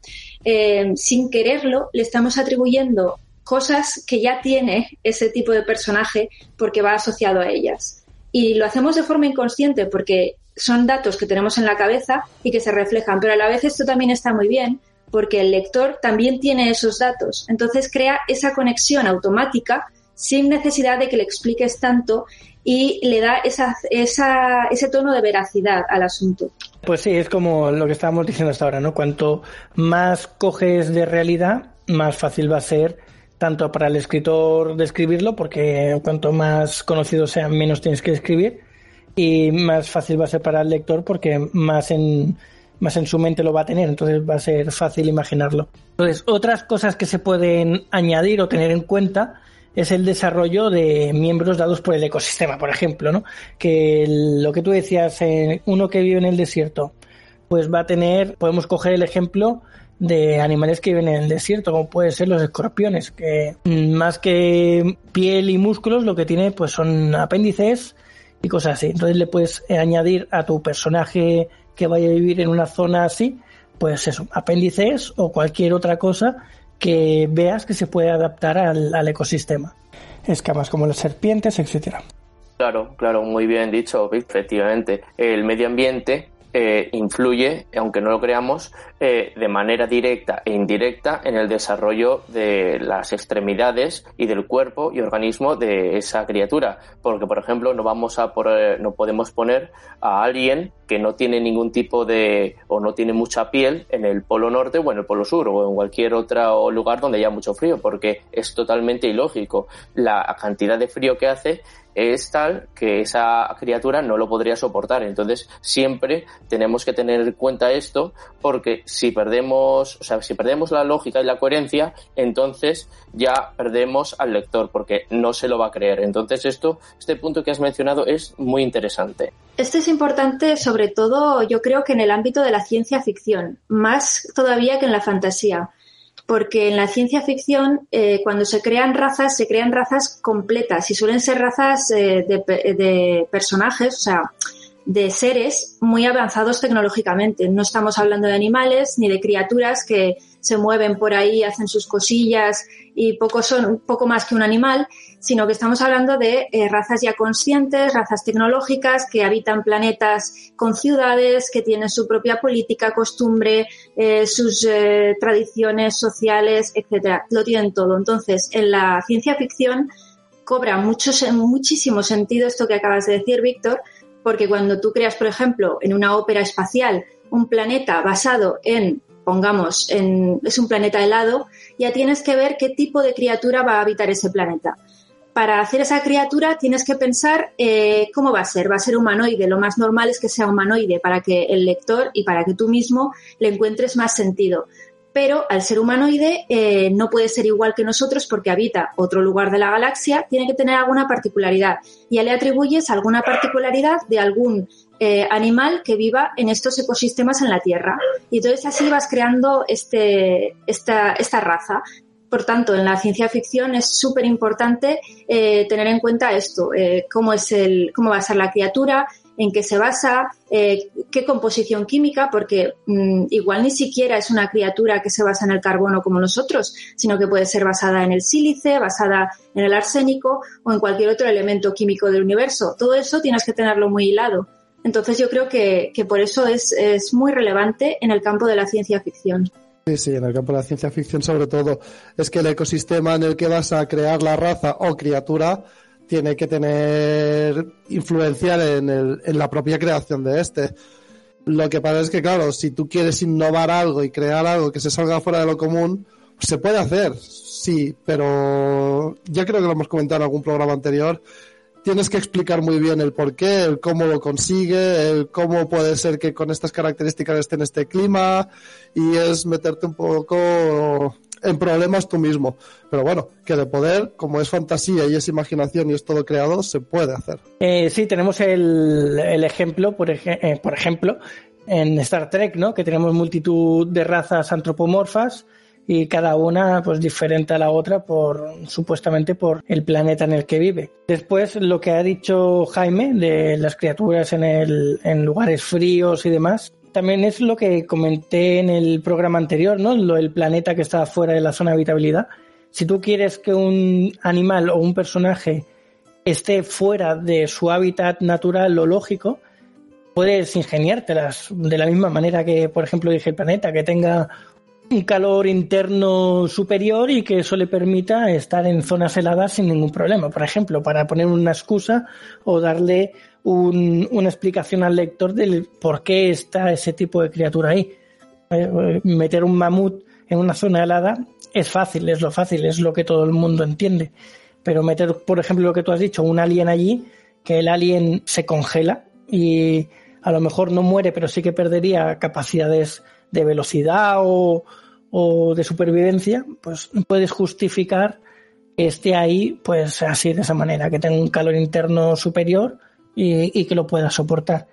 eh, sin quererlo, le estamos atribuyendo cosas que ya tiene ese tipo de personaje porque va asociado a ellas. Y lo hacemos de forma inconsciente porque son datos que tenemos en la cabeza y que se reflejan, pero a la vez esto también está muy bien porque el lector también tiene esos datos. Entonces crea esa conexión automática sin necesidad de que le expliques tanto y le da esa, esa, ese tono de veracidad al asunto. Pues sí, es como lo que estábamos diciendo hasta ahora, ¿no? Cuanto más coges de realidad, más fácil va a ser tanto para el escritor describirlo, porque cuanto más conocido sea, menos tienes que escribir, y más fácil va a ser para el lector porque más en, más en su mente lo va a tener, entonces va a ser fácil imaginarlo. Entonces, otras cosas que se pueden añadir o tener en cuenta es el desarrollo de miembros dados por el ecosistema, por ejemplo, ¿no? Que lo que tú decías, eh, uno que vive en el desierto, pues va a tener, podemos coger el ejemplo de animales que viven en el desierto, como pueden ser los escorpiones, que más que piel y músculos, lo que tiene pues son apéndices y cosas así. Entonces le puedes añadir a tu personaje que vaya a vivir en una zona así, pues eso, apéndices o cualquier otra cosa que veas que se puede adaptar al, ecosistema. Escamas como las serpientes, etcétera. Claro, claro, muy bien dicho, efectivamente. El medio ambiente eh, influye, aunque no lo creamos, eh, de manera directa e indirecta en el desarrollo de las extremidades y del cuerpo y organismo de esa criatura. Porque, por ejemplo, no vamos a no podemos poner a alguien que no tiene ningún tipo de o no tiene mucha piel en el polo norte o en el polo sur o en cualquier otro lugar donde haya mucho frío, porque es totalmente ilógico. La cantidad de frío que hace es tal que esa criatura no lo podría soportar. Entonces, siempre tenemos que tener en cuenta esto porque si perdemos, o sea, si perdemos la lógica y la coherencia, entonces ya perdemos al lector porque no se lo va a creer. Entonces, esto, este punto que has mencionado es muy interesante. Esto es importante sobre todo, yo creo que en el ámbito de la ciencia ficción, más todavía que en la fantasía porque en la ciencia ficción, eh, cuando se crean razas, se crean razas completas y suelen ser razas eh, de, personajes, o sea, de seres muy avanzados tecnológicamente. No estamos hablando de animales ni de criaturas que se mueven por ahí, hacen sus cosillas y poco son poco más que un animal, sino que estamos hablando de eh, razas ya conscientes, razas tecnológicas que habitan planetas con ciudades, que tienen su propia política, costumbre, eh, sus eh, tradiciones sociales, etcétera. Lo tienen todo. Entonces, en la ciencia ficción cobra mucho, muchísimo sentido esto que acabas de decir, Víctor, porque cuando tú creas, por ejemplo, en una ópera espacial un planeta basado en pongamos, en, es un planeta helado, ya tienes que ver qué tipo de criatura va a habitar ese planeta. Para hacer esa criatura tienes que pensar eh, cómo va a ser. Va a ser humanoide. Lo más normal es que sea humanoide para que el lector y para que tú mismo le encuentres más sentido. Pero al ser humanoide eh, no puede ser igual que nosotros porque habita otro lugar de la galaxia, tiene que tener alguna particularidad. Ya le atribuyes alguna particularidad de algún eh, animal que viva en estos ecosistemas en la Tierra. Y entonces así vas creando este, esta, esta raza. Por tanto, en la ciencia ficción es súper importante eh, tener en cuenta esto, eh, cómo, es el, cómo va a ser la criatura, en qué se basa, qué composición química, porque mm, igual ni siquiera es una criatura que se basa en el carbono como nosotros, sino que puede ser basada en el sílice, basada en el arsénico o en cualquier otro elemento químico del universo. Todo eso tienes que tenerlo muy hilado. Entonces yo creo que, por eso es, muy relevante en el campo de la ciencia ficción. Sí, sí, en el campo de la ciencia ficción sobre todo es que el ecosistema en el que vas a crear la raza o criatura tiene que tener influenciar en, en la propia creación de este. Lo que pasa es que, claro, si tú quieres innovar algo y crear algo que se salga fuera de lo común, se puede hacer, sí, pero ya creo que lo hemos comentado en algún programa anterior, tienes que explicar muy bien el por qué, el cómo lo consigue, el cómo puede ser que con estas características esté en este clima y es meterte un poco en problemas tú mismo. Pero bueno, que de poder, como es fantasía y es imaginación y es todo creado, se puede hacer. Eh, sí, tenemos el, ejemplo, por, eh, por ejemplo, en Star Trek, ¿no? Que tenemos multitud de razas antropomorfas y cada una pues diferente a la otra por supuestamente por el planeta en el que vive. Después lo que ha dicho Jaime de las criaturas en, el, en lugares fríos y demás, también es lo que comenté en el programa anterior, ¿no? Lo del planeta que está fuera de la zona de habitabilidad. Si tú quieres que un animal o un personaje esté fuera de su hábitat natural o lógico, puedes ingeniártelas de la misma manera que, por ejemplo, dije el planeta, que tenga un calor interno superior y que eso le permita estar en zonas heladas sin ningún problema. Por ejemplo, para poner una excusa o darle una explicación al lector del por qué está ese tipo de criatura ahí. Eh, meter un mamut en una zona helada es fácil, es lo fácil, es lo que todo el mundo entiende. Pero meter, por ejemplo, lo que tú has dicho, un alien allí, que el alien se congela y a lo mejor no muere, pero sí que perdería capacidades de velocidad o, o de supervivencia, pues puedes justificar que esté ahí, pues así de esa manera, que tenga un calor interno superior y, que lo pueda soportar.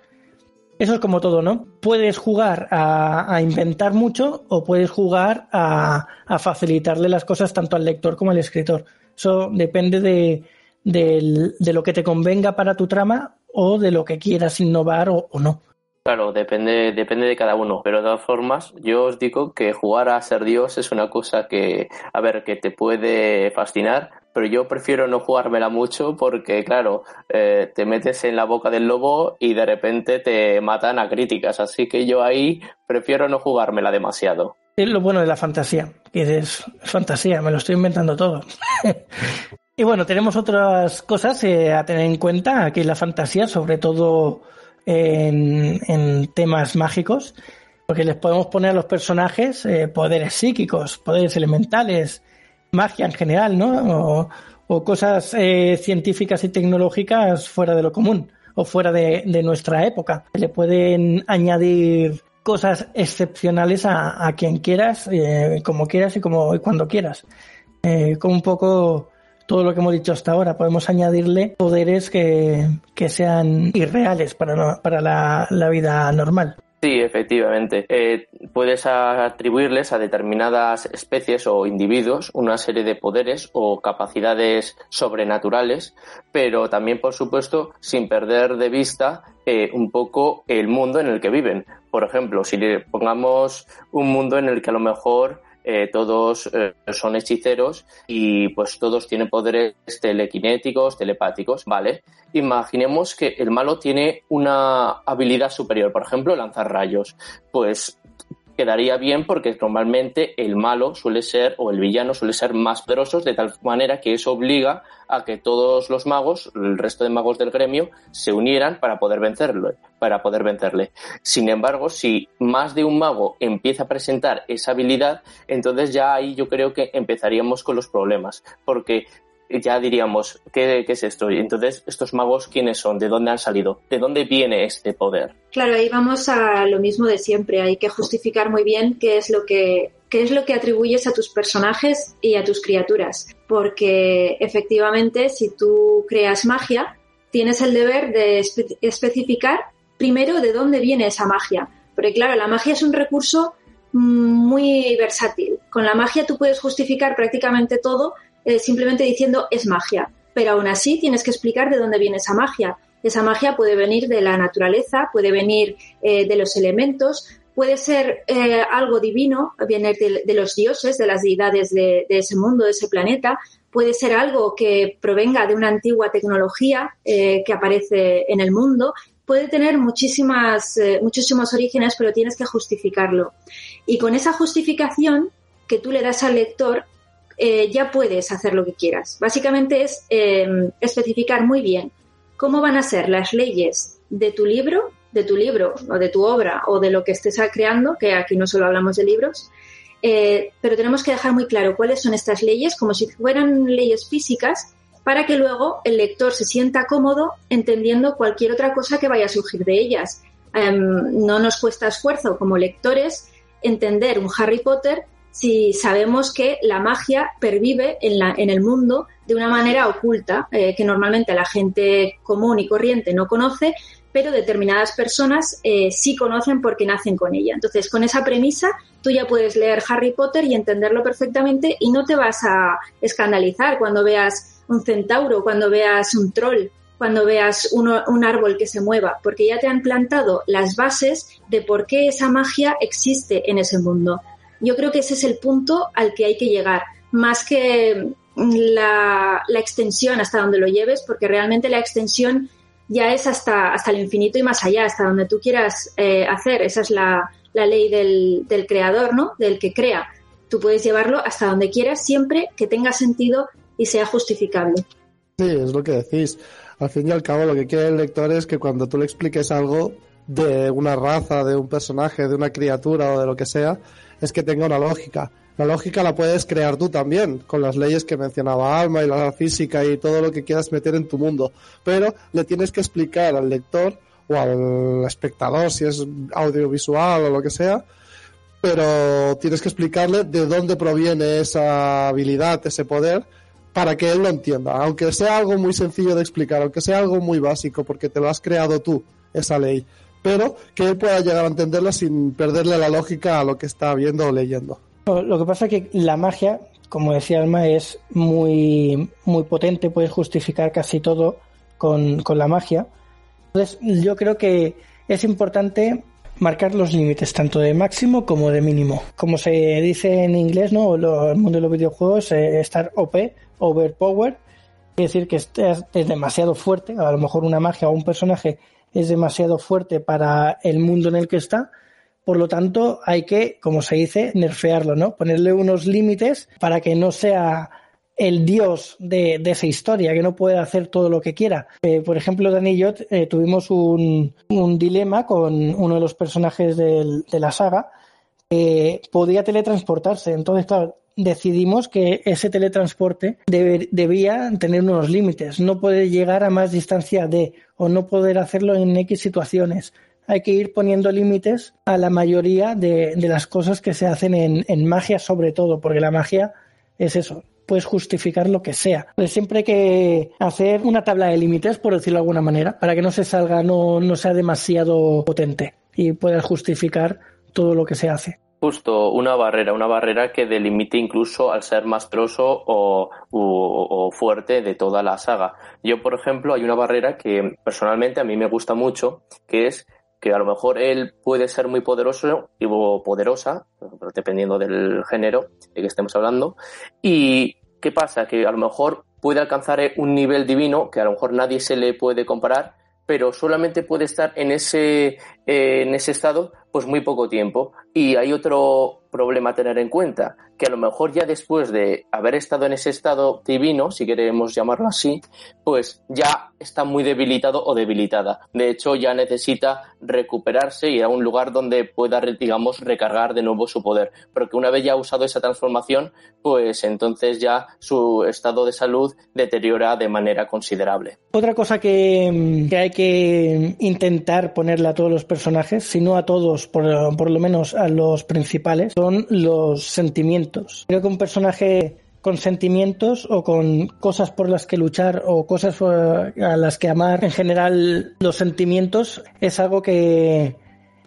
Eso es como todo, ¿no? Puedes jugar a, inventar mucho o puedes jugar a, facilitarle las cosas tanto al lector como al escritor. Eso depende de, de, lo que te convenga para tu trama o de lo que quieras innovar o no. Claro, depende, depende de cada uno, pero de todas formas, yo os digo que jugar a ser Dios es una cosa que, a ver, que te puede fascinar, pero yo prefiero no jugármela mucho porque, claro, eh, te metes en la boca del lobo y de repente te matan a críticas, así que yo ahí prefiero no jugármela demasiado. Es lo bueno de la fantasía, que es fantasía, me lo estoy inventando todo. y bueno, tenemos otras cosas eh, a tener en cuenta aquí en la fantasía, sobre todo en, temas mágicos, porque les podemos poner a los personajes eh, poderes psíquicos, poderes elementales, magia en general, ¿no? O, cosas eh, científicas y tecnológicas fuera de lo común o fuera de, nuestra época. Le pueden añadir cosas excepcionales a, quien quieras, eh, como quieras y como cuando quieras. Eh, como un poco todo lo que hemos dicho hasta ahora. Podemos añadirle poderes que, sean irreales para, para la vida normal. Sí, efectivamente. Eh, puedes atribuirles a determinadas especies o individuos una serie de poderes o capacidades sobrenaturales, pero también, por supuesto, sin perder de vista eh, un poco el mundo en el que viven. Por ejemplo, si le pongamos un mundo en el que a lo mejor eh, todos eh, son hechiceros y pues todos tienen poderes telequinéticos, telepáticos, ¿vale? Imaginemos que el malo tiene una habilidad superior, por ejemplo, lanzar rayos. Pues quedaría bien porque normalmente el malo suele ser o el villano suele ser más poderoso de tal manera que eso obliga a que todos los magos, el resto de magos del gremio, se unieran para poder vencerlo, para poder vencerle. Sin embargo, si más de un mago empieza a presentar esa habilidad, entonces ya ahí yo creo que empezaríamos con los problemas, porque ya diríamos, ¿qué, es esto? Y entonces, ¿estos magos quiénes son? ¿De dónde han salido? ¿De dónde viene este poder? Claro, ahí vamos a lo mismo de siempre. Hay que justificar muy bien qué es lo que, qué es lo que atribuyes a tus personajes y a tus criaturas. Porque efectivamente, si tú creas magia, tienes el deber de especificar primero de dónde viene esa magia. Porque claro, la magia es un recurso muy versátil. Con la magia tú puedes justificar prácticamente todo eh, simplemente diciendo es magia. Pero aún así tienes que explicar de dónde viene esa magia. Esa magia puede venir de la naturaleza, puede venir eh, de los elementos, puede ser eh, algo divino, viene de, los dioses, de las deidades de, ese mundo, de ese planeta, puede ser algo que provenga de una antigua tecnología que aparece en el mundo, puede tener muchísimas, muchísimos orígenes, pero tienes que justificarlo. Y con esa justificación que tú le das al lector, eh, ya puedes hacer lo que quieras. Básicamente es eh, especificar muy bien cómo van a ser las leyes de tu libro, de tu libro o de tu obra o de lo que estés creando, que aquí no solo hablamos de libros, eh, pero tenemos que dejar muy claro cuáles son estas leyes como si fueran leyes físicas para que luego el lector se sienta cómodo entendiendo cualquier otra cosa que vaya a surgir de ellas. Em, no nos cuesta esfuerzo como lectores entender un Harry Potter si sabemos que la magia pervive en, la, en el mundo de una manera oculta, eh, que normalmente la gente común y corriente no conoce, pero determinadas personas eh, sí conocen porque nacen con ella. Entonces, con esa premisa, tú ya puedes leer Harry Potter y entenderlo perfectamente y no te vas a escandalizar cuando veas un centauro, cuando veas un troll, cuando veas un árbol que se mueva, porque ya te han plantado las bases de por qué esa magia existe en ese mundo. Yo creo que ese es el punto al que hay que llegar, más que la, extensión hasta donde lo lleves, porque realmente la extensión ya es hasta, hasta el infinito y más allá, hasta donde tú quieras eh, hacer. Esa es la, ley del, del, creador, ¿no? Del que crea. Tú puedes llevarlo hasta donde quieras siempre que tenga sentido y sea justificable. Sí, es lo que decís. Al fin y al cabo, lo que quiere el lector es que cuando tú le expliques algo de una raza, de un personaje, de una criatura o de lo que sea, es que tenga una lógica. La lógica la puedes crear tú también, con las leyes que mencionaba Alma y la física y todo lo que quieras meter en tu mundo. Pero le tienes que explicar al lector o al espectador, si es audiovisual o lo que sea, pero tienes que explicarle de dónde proviene esa habilidad, ese poder, para que él lo entienda. Aunque sea algo muy sencillo de explicar, aunque sea algo muy básico, porque te lo has creado tú, esa ley pero que él pueda llegar a entenderla sin perderle la lógica a lo que está viendo o leyendo. Lo que pasa es que la magia, como decía Alma, es muy, muy potente, puedes justificar casi todo con, la magia. Entonces, yo creo que es importante marcar los límites tanto de máximo como de mínimo. Como se dice en inglés, ¿no? el mundo de los videojuegos, eh, estar OP, overpower, quiere decir que es, es demasiado fuerte, a lo mejor una magia o un personaje es demasiado fuerte para el mundo en el que está, por lo tanto, hay que, como se dice, nerfearlo, ¿no? Ponerle unos límites para que no sea el dios de, esa historia, que no puede hacer todo lo que quiera. Eh, por ejemplo, Dani y eh, tuvimos un, dilema con uno de los personajes de la saga que podía teletransportarse. Entonces, claro, decidimos que ese teletransporte debía tener unos límites. No puede llegar a más distancia de o no poder hacerlo en X situaciones hay que ir poniendo límites a la mayoría de, las cosas que se hacen en, magia sobre todo, porque la magia es eso, puedes justificar lo que sea. siempre hay que hacer una tabla de límites, por decirlo de alguna manera, para que no se salga, no, no sea demasiado potente y puedas justificar todo lo que se hace. Justo, una barrera, una barrera que delimite incluso al ser más troso o, o, fuerte de toda la saga. Yo, por ejemplo, hay una barrera que personalmente a mí me gusta mucho, que es que a lo mejor él puede ser muy poderoso o poderosa, dependiendo del género de que estemos hablando. ¿Y qué pasa? Que a lo mejor puede alcanzar un nivel divino que a lo mejor nadie se le puede comparar, pero solamente puede estar en ese, eh, en ese estado pues muy poco tiempo. Y hay otro problema a tener en cuenta, que a lo mejor ya después de haber estado en ese estado divino, si queremos llamarlo así, pues ya está muy debilitado o debilitada. De hecho, ya necesita recuperarse y ir a un lugar donde pueda, digamos, recargar de nuevo su poder. Pero que una vez ya ha usado esa transformación, pues entonces ya su estado de salud deteriora de manera considerable. Otra cosa que, que hay que intentar ponerle a todos los personajes, si no a todos, por, por lo menos a los principales, son los sentimientos. Creo que un personaje con sentimientos o con cosas por las que luchar o cosas eh, a las que amar, en general los sentimientos es algo que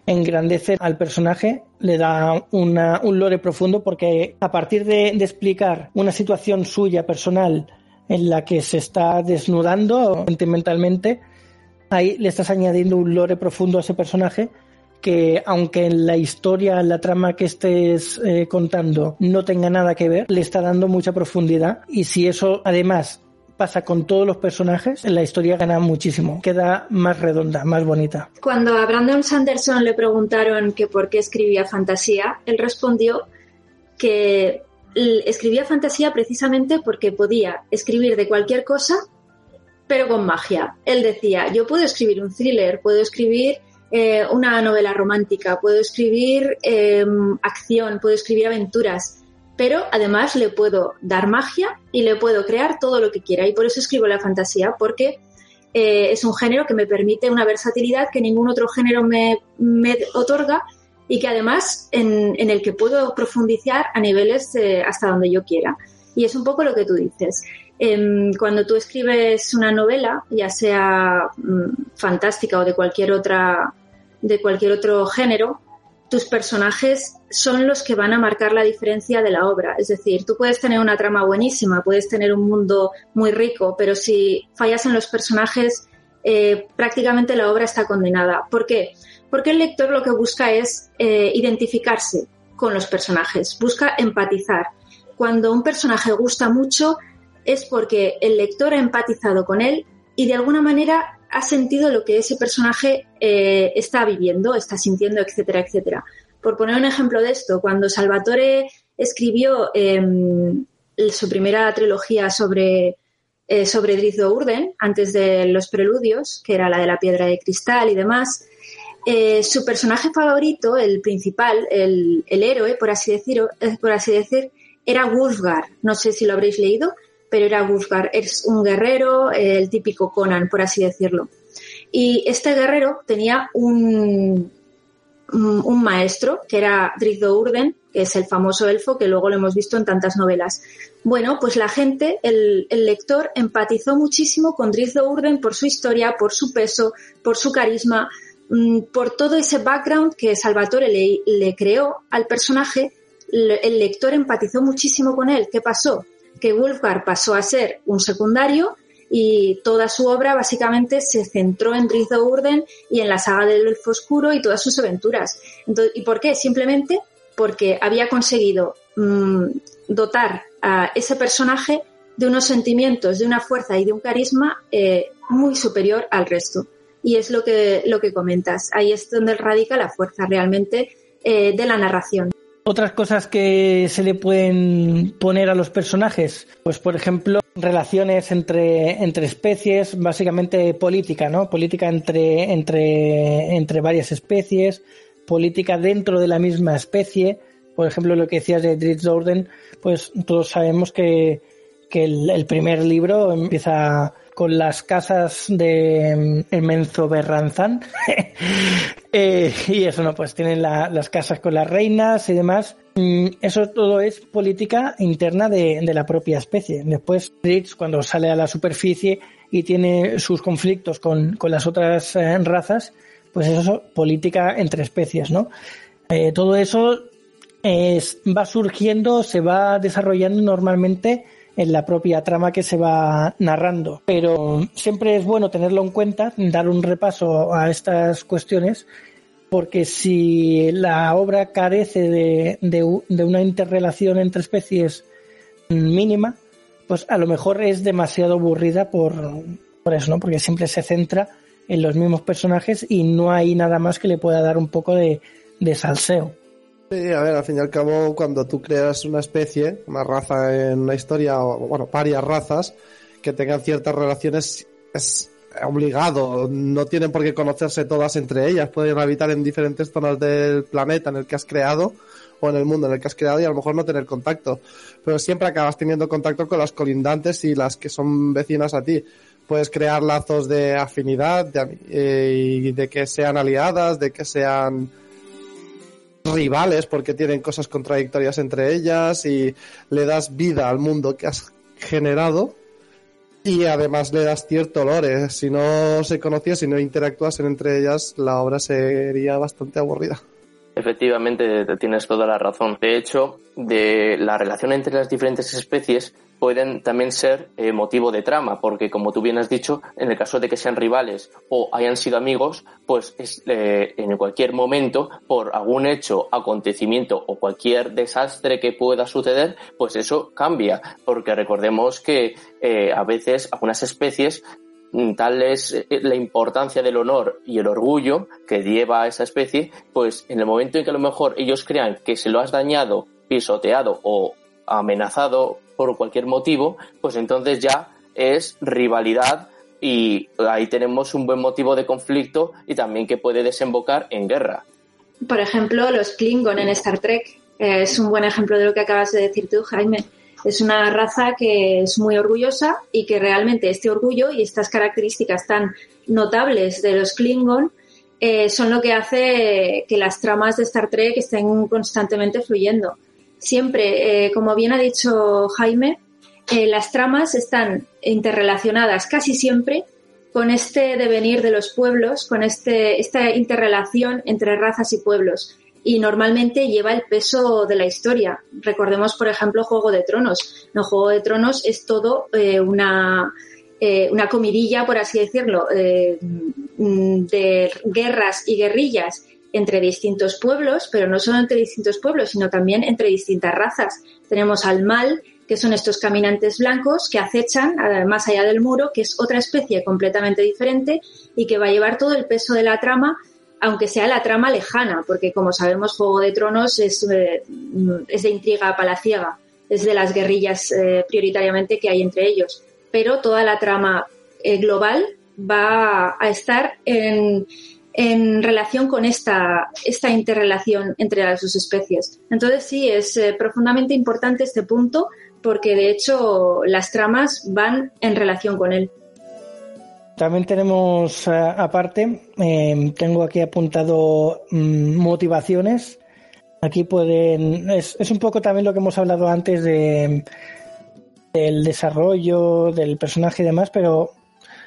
engrandece al personaje, le da un lore profundo porque a partir de, de explicar una situación suya personal en la que se está desnudando sentimentalmente, ahí le estás añadiendo un lore profundo a ese personaje que aunque en la historia, la trama que estés eh, contando no tenga nada que ver, le está dando mucha profundidad y si eso además pasa con todos los personajes, la historia gana muchísimo, queda más redonda, más bonita. Cuando a Brandon Sanderson le preguntaron que por qué escribía fantasía, él respondió que escribía fantasía precisamente porque podía escribir de cualquier cosa, pero con magia. Él decía, yo puedo escribir un thriller, puedo escribir eh, una novela romántica, puedo escribir em, acción, puedo escribir aventuras, pero además le puedo dar magia y le puedo crear todo lo que quiera. Y por eso escribo la fantasía, porque eh, es un género que me permite una versatilidad que ningún otro género me, otorga y que además en, el que puedo profundizar a niveles eh, hasta donde yo quiera. Y es un poco lo que tú dices. Em, cuando tú escribes una novela, ya sea mm, fantástica o de cualquier otra de cualquier otro género, tus personajes son los que van a marcar la diferencia de la obra. Es decir, tú puedes tener una trama buenísima, puedes tener un mundo muy rico, pero si fallas en los personajes, eh, prácticamente la obra está condenada. ¿Por qué? Porque el lector lo que busca es eh, identificarse con los personajes, busca empatizar. Cuando un personaje gusta mucho, es porque el lector ha empatizado con él y de alguna manera ha sentido lo que ese personaje eh, está viviendo, está sintiendo, etcétera, etcétera. Por poner un ejemplo de esto, cuando Salvatore escribió em, su primera trilogía sobre, eh, sobre Drizdo Urden, antes de los preludios, que era la de la piedra de cristal y demás, eh, su personaje favorito, el principal, el, héroe, por así, decirlo, por así decir, era Wolfgar. No sé si lo habréis leído pero era Wolfgar, es un guerrero, el típico Conan, por así decirlo. Y este guerrero tenía un, un maestro, que era Drizdo Urden, que es el famoso elfo que luego lo hemos visto en tantas novelas. Bueno, pues la gente, el, lector, empatizó muchísimo con Drizdo Urden por su historia, por su peso, por su carisma, mm, por todo ese background que Salvatore le, le creó al personaje. El lector empatizó muchísimo con él. ¿Qué pasó? Que Wolfgar pasó a ser un secundario y toda su obra básicamente se centró en Drizzt Urden y en la saga del Elfo Oscuro y todas sus aventuras. ¿Y por qué? Simplemente porque había conseguido mm, dotar a ese personaje de unos sentimientos, de una fuerza y de un carisma eh, muy superior al resto. Y es lo que, lo que comentas. Ahí es donde radica la fuerza realmente eh, de la narración. Otras cosas que se le pueden poner a los personajes, pues por ejemplo, relaciones entre, entre especies, básicamente política, ¿no? Política entre, entre, entre varias especies, política dentro de la misma especie. Por ejemplo, lo que decías de Dritz Orden, pues todos sabemos que, que el, primer libro empieza con las casas de mm, Menzo Berranzán. Eh, y eso no, pues tienen las casas con las reinas y demás. Mm, eso todo es política interna de, la propia especie. Después, Dritz, cuando sale a la superficie y tiene sus conflictos con, las otras eh, razas, pues eso es política entre especies, ¿no? Eh, todo eso es, va surgiendo, se va desarrollando normalmente en la propia trama que se va narrando. Pero siempre es bueno tenerlo en cuenta, dar un repaso a estas cuestiones, porque si la obra carece de, de, una interrelación entre especies mínima, pues a lo mejor es demasiado aburrida por, por eso, ¿no? Porque siempre se centra en los mismos personajes y no hay nada más que le pueda dar un poco de, de salseo. Sí, a ver, al fin y al cabo, cuando tú creas una especie, una raza en una historia, o bueno, varias razas, que tengan ciertas relaciones, es obligado, no tienen por qué conocerse todas entre ellas, pueden habitar en diferentes zonas del planeta en el que has creado o en el mundo en el que has creado y a lo mejor no tener contacto, pero siempre acabas teniendo contacto con las colindantes y las que son vecinas a ti. Puedes crear lazos de afinidad de, eh, de que sean aliadas, de que sean rivales porque tienen cosas contradictorias entre ellas y le das vida al mundo que has generado y además le das cierto olor. Si no se conocían, si no interactuasen entre ellas, la obra sería bastante aburrida. Efectivamente, tienes toda la razón. De hecho, de la relación entre las diferentes especies pueden también ser eh, motivo de trama, porque como tú bien has dicho, en el caso de que sean rivales o hayan sido amigos, pues eh, en cualquier momento, por algún hecho, acontecimiento o cualquier desastre que pueda suceder, pues eso cambia, porque recordemos que eh, a veces algunas especies mm, tal es la importancia del honor y el orgullo que lleva a esa especie, pues en el momento en que a lo mejor ellos crean que se lo has dañado, pisoteado o amenazado por cualquier motivo, pues entonces ya es rivalidad y ahí tenemos un buen motivo de conflicto y también que puede desembocar en guerra. Por ejemplo, los Klingon en Star Trek eh, es un buen ejemplo de lo que acabas de decir tú, Jaime. Es una raza que es muy orgullosa y que realmente este orgullo y estas características tan notables de los Klingon eh, son lo que hace que las tramas de Star Trek estén constantemente fluyendo siempre, eh, como bien ha dicho Jaime, eh, las tramas están interrelacionadas casi siempre con este devenir de los pueblos, con este, esta interrelación entre razas y pueblos. Y normalmente lleva el peso de la historia. Recordemos, por ejemplo, Juego de Tronos. No, Juego de Tronos es todo eh, una, una comidilla, por así decirlo, de guerras y guerrillas entre distintos pueblos, pero no solo entre distintos pueblos, sino también entre distintas razas. Tenemos al mal, que son estos caminantes blancos que acechan más allá del muro, que es otra especie completamente diferente y que va a llevar todo el peso de la trama, aunque sea la trama lejana, porque como sabemos, Juego de Tronos es, eh, de intriga palaciega, es de las guerrillas eh, prioritariamente que hay entre ellos, pero toda la trama eh, global va a estar en, en relación con esta, esta interrelación entre las dos especies. Entonces sí, es eh, profundamente importante este punto porque de hecho las tramas van en relación con él. También tenemos, eh, aparte, em, tengo aquí apuntado mm, motivaciones. Aquí pueden, es, es, un poco también lo que hemos hablado antes de, del desarrollo del personaje y demás, pero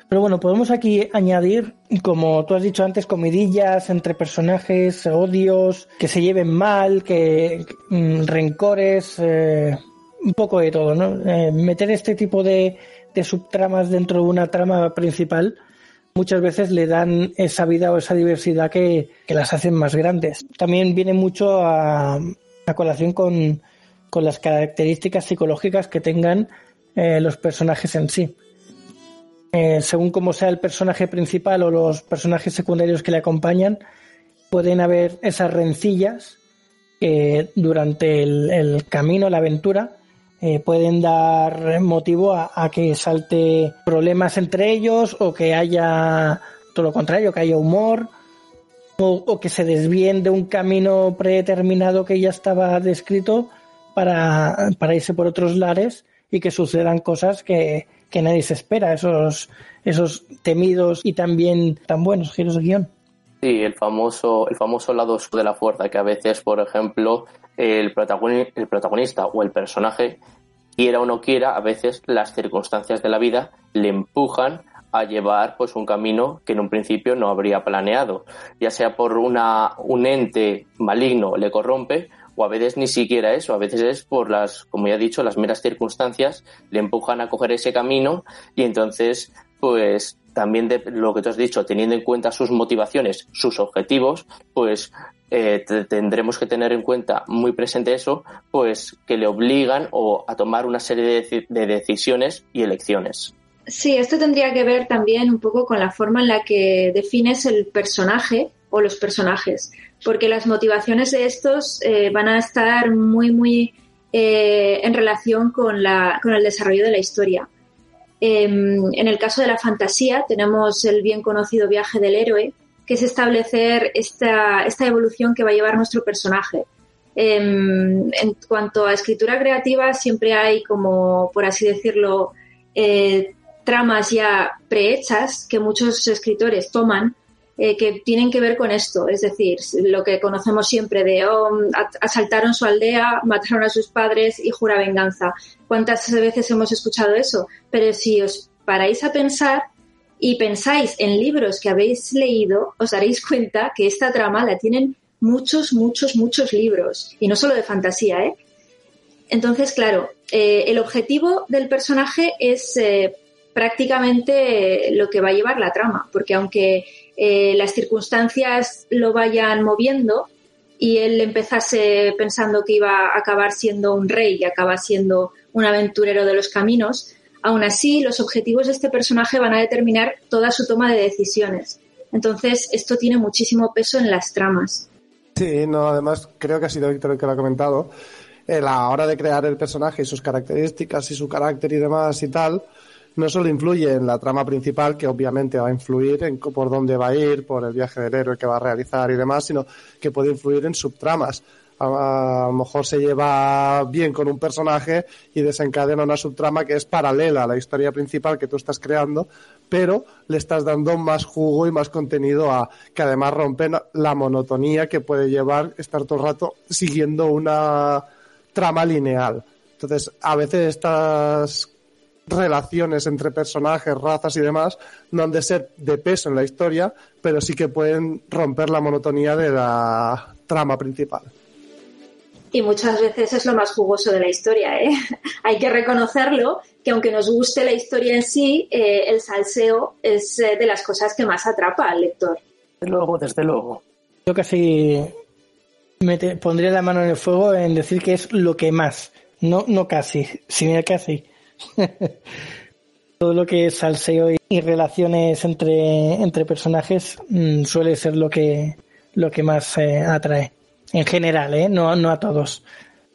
pero bueno, podemos aquí añadir, como tú has dicho antes, comidillas entre personajes, odios, que se lleven mal, que mm, rencores, eh, un poco de todo, ¿no? Eh, meter este tipo de, de subtramas dentro de una trama principal muchas veces le dan esa vida o esa diversidad que, las hacen más grandes. También viene mucho a, a colación con, las características psicológicas que tengan eh, los personajes en sí. Eh, según como sea el personaje principal o los personajes secundarios que le acompañan, pueden haber esas rencillas que durante el, camino, la aventura, eh, pueden dar motivo a, que salte problemas entre ellos o que haya todo lo contrario, que haya humor o, que se desvíen de un camino predeterminado que ya estaba descrito para, irse por otros lares y que sucedan cosas que, que nadie se espera, esos, esos temidos y también tan buenos giros de guion. Sí, el famoso, el famoso lado de la fuerza, que a veces, por ejemplo, el, el protagonista o el personaje, quiera o no quiera, a veces las circunstancias de la vida le empujan a llevar pues un camino que en un principio no habría planeado, ya sea por una, un ente maligno le corrompe o a veces ni siquiera eso, a veces es por las, como ya he dicho, las meras circunstancias le empujan a coger ese camino y entonces pues también de lo que tú has dicho, teniendo en cuenta sus motivaciones, sus objetivos, pues eh, tendremos que tener en cuenta muy presente eso, pues que le obligan o a tomar una serie de, decisiones y elecciones. Sí, esto tendría que ver también un poco con la forma en la que defines el personaje o los personajes, porque las motivaciones de estos eh, van a estar muy, muy eh, en relación con, la, con el desarrollo de la historia. Em, en el caso de la fantasía tenemos el bien conocido viaje del héroe, que es establecer esta, esta evolución que va a llevar nuestro personaje. Em, en cuanto a escritura creativa, siempre hay como, por así decirlo, eh, tramas ya prehechas que muchos escritores toman eh, que tienen que ver con esto, es decir, lo que conocemos siempre de oh, asaltaron su aldea, mataron a sus padres y jura venganza. ¿Cuántas veces hemos escuchado eso? Pero si os paráis a pensar y pensáis en libros que habéis leído, os daréis cuenta que esta trama la tienen muchos, muchos, muchos libros, y no solo de fantasía, ¿eh? Entonces, claro, eh, el objetivo del personaje es eh, prácticamente lo que va a llevar la trama, porque aunque eh, las circunstancias lo vayan moviendo y él empezase pensando que iba a acabar siendo un rey y acaba siendo un aventurero de los caminos, aún así los objetivos de este personaje van a determinar toda su toma de decisiones. Entonces, esto tiene muchísimo peso en las tramas. Sí, no, además creo que ha sido Víctor el que lo ha comentado. a la hora de crear el personaje y sus características y su carácter y demás y tal, no solo influye en la trama principal, que obviamente va a influir en por dónde va a ir, por el viaje del héroe que va a realizar y demás, sino que puede influir en subtramas. A, lo mejor se lleva bien con un personaje y desencadena una subtrama que es paralela a la historia principal que tú estás creando, pero le estás dando más jugo y más contenido a que además rompe la monotonía que puede llevar estar todo el rato siguiendo una trama lineal. Entonces, a veces estas relaciones entre personajes, razas y demás no han de ser de peso en la historia, pero sí que pueden romper la monotonía de la trama principal. Y muchas veces es lo más jugoso de la historia, ¿eh? Hay que reconocerlo, que aunque nos guste la historia en sí, eh, el salseo es eh, de las cosas que más atrapa al lector. Desde luego, desde luego. Yo casi me pondría la mano en el fuego en decir que es lo que más, no, no casi, sino casi. Todo lo que es salseo y relaciones entre, entre personajes mm, suele ser lo que, lo que más eh, atrae. En general, ¿eh? no, no a todos.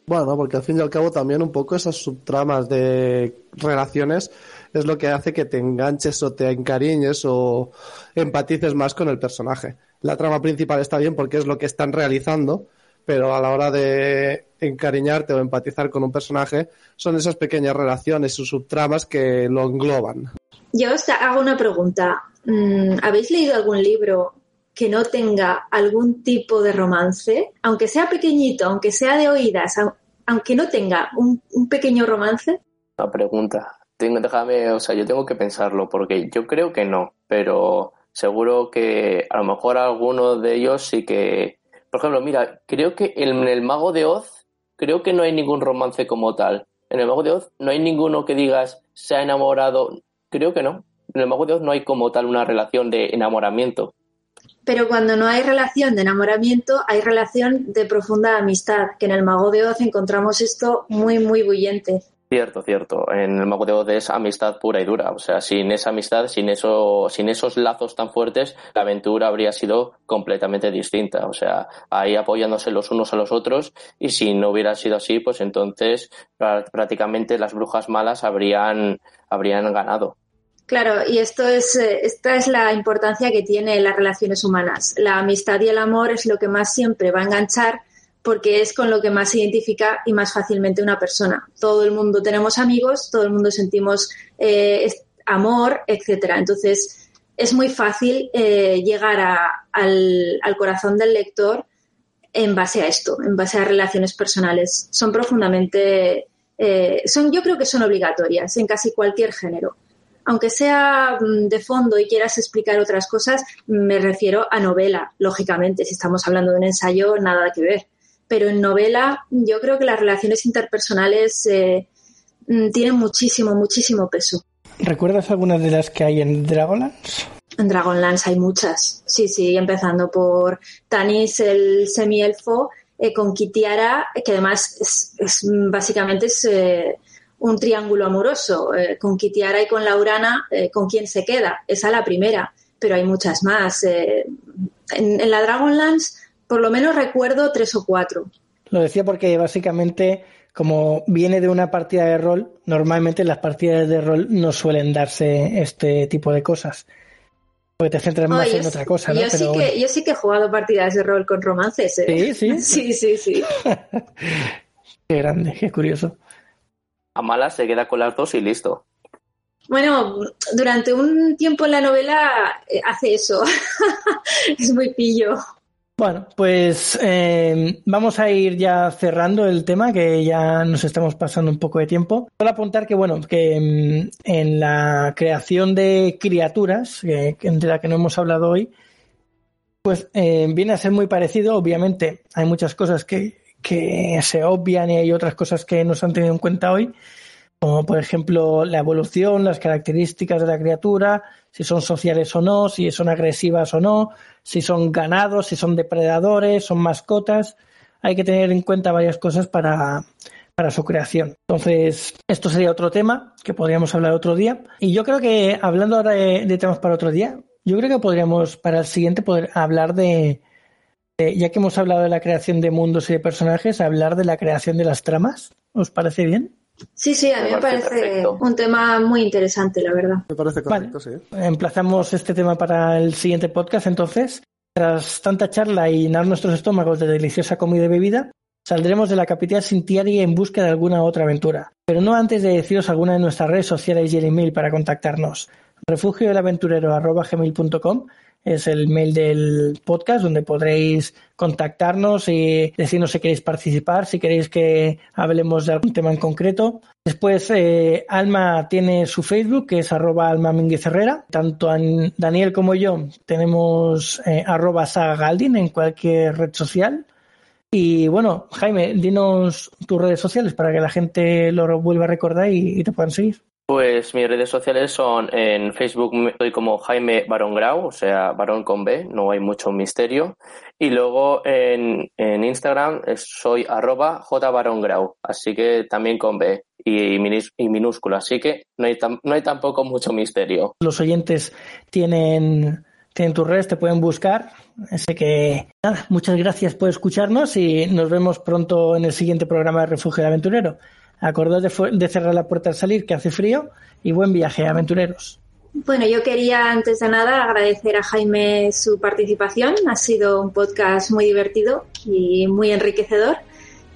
Bueno, porque al fin y al cabo también un poco esas subtramas de relaciones es lo que hace que te enganches o te encariñes o empatices más con el personaje. La trama principal está bien porque es lo que están realizando, pero a la hora de encariñarte o empatizar con un personaje son esas pequeñas relaciones o subtramas que lo engloban. Yo os hago una pregunta. Mm, ¿Habéis leído algún libro que no tenga algún tipo de romance? Aunque sea pequeñito, aunque sea de oídas, aunque no tenga un, pequeño romance. La pregunta. Tengo, déjame, o sea, yo tengo que pensarlo porque yo creo que no, pero seguro que a lo mejor alguno de ellos sí que por ejemplo, mira, creo que en el Mago de Oz, creo que no hay ningún romance como tal. En el Mago de Oz no hay ninguno que digas se ha enamorado. Creo que no. En el Mago de Oz no hay como tal una relación de enamoramiento. Pero cuando no hay relación de enamoramiento, hay relación de profunda amistad, que en el Mago de Oz encontramos esto muy, muy bullente. Cierto, cierto. En el Mago de Oz es amistad pura y dura. O sea, sin esa amistad, sin, eso, sin esos lazos tan fuertes, la aventura habría sido completamente distinta. O sea, ahí apoyándose los unos a los otros y si no hubiera sido así, pues entonces prácticamente las brujas malas habrían, habrían ganado. Claro, y esto es, eh, esta es la importancia que tiene las relaciones humanas. La amistad y el amor es lo que más siempre va a enganchar porque es con lo que más se identifica y más fácilmente una persona. Todo el mundo tenemos amigos, todo el mundo sentimos eh, amor, etcétera. Entonces, es muy fácil eh, llegar al, corazón del lector en base a esto, en base a relaciones personales. Son profundamente, eh, son, yo creo que son obligatorias en casi cualquier género. Aunque sea mm, de fondo y quieras explicar otras cosas, me refiero a novela, lógicamente. Si estamos hablando de un ensayo, nada que ver pero en novela yo creo que las relaciones interpersonales eh, mm, tienen muchísimo, muchísimo peso. ¿Recuerdas algunas de las que hay en Dragonlance? En Dragonlance hay muchas, sí, sí, empezando por Tanis, el semielfo, eh, con Kitiara, que además es, básicamente es eh, un triángulo amoroso, con Kitiara y con Laurana, ¿con quién se queda? Esa la primera, pero hay muchas más. en, en la Dragonlance por lo menos recuerdo tres o cuatro. Lo decía porque básicamente, como viene de una partida de rol, normalmente las partidas de rol no suelen darse este tipo de cosas. Porque te centras más en otra cosa, ¿no? Yo, sí que, yo sí que he jugado partidas de rol con romances. ¿eh? Sí, sí. sí, sí, sí. qué grande, qué curioso. A malas se queda con las dos y listo. Bueno, durante un tiempo en la novela eh, hace eso. es muy pillo. Bueno, pues eh, vamos a ir ya cerrando el tema, que ya nos estamos pasando un poco de tiempo. Solo apuntar que, bueno, que mm, en la creación de criaturas, de la que no hemos hablado hoy, pues eh, viene a ser muy parecido. Obviamente, hay muchas cosas que, que se obvian y hay otras cosas que nos han tenido en cuenta hoy, como por ejemplo la evolución, las características de la criatura, si son sociales o no, si son agresivas o no, si son ganados, si son depredadores, son mascotas. Hay que tener en cuenta varias cosas para, para su creación. Entonces, esto sería otro tema que podríamos hablar otro día. Y yo creo que, hablando ahora de, temas para otro día, yo creo que podríamos para el siguiente poder hablar de, ya que hemos hablado de la creación de mundos y de personajes, hablar de la creación de las tramas. ¿Os parece bien? Sí, sí, a mí me parece, un tema muy interesante, la verdad. Me parece correcto, sí. Emplazamos este tema para el siguiente podcast, entonces. Tras tanta charla y llenar nuestros estómagos de deliciosa comida y bebida, saldremos de la capital Sintiari en busca de alguna otra aventura. Pero no antes de deciros alguna de nuestras redes sociales y el email para contactarnos. Refugio del aventurero es el mail del podcast donde podréis contactarnos y decirnos si queréis participar, si queréis que hablemos de algún tema en concreto. Después, eh, Alma tiene su Facebook, que es arroba Alma Herrera. Tanto Daniel como yo tenemos eh, arroba Saga Galdin en cualquier red social. Y bueno, Jaime, dinos tus redes sociales para que la gente lo vuelva a recordar y te puedan seguir. Pues mis redes sociales son en Facebook estoy como Jaime Barón Grau, o sea, Barón con B, no hay mucho misterio. Y luego en, en Instagram soy arroba J Barón Grau, así que también con B y, minúscula, así que no hay, no hay tampoco mucho misterio. Los oyentes tienen, tienen tus redes, te pueden buscar, así que nada, muchas gracias por escucharnos y nos vemos pronto en el siguiente programa de Refugio de Aventurero. Acordad de, cerrar la puerta al salir, que hace frío, y buen viaje, aventureros. Bueno, yo quería antes de nada agradecer a Jaime su participación. Ha sido un podcast muy divertido y muy enriquecedor.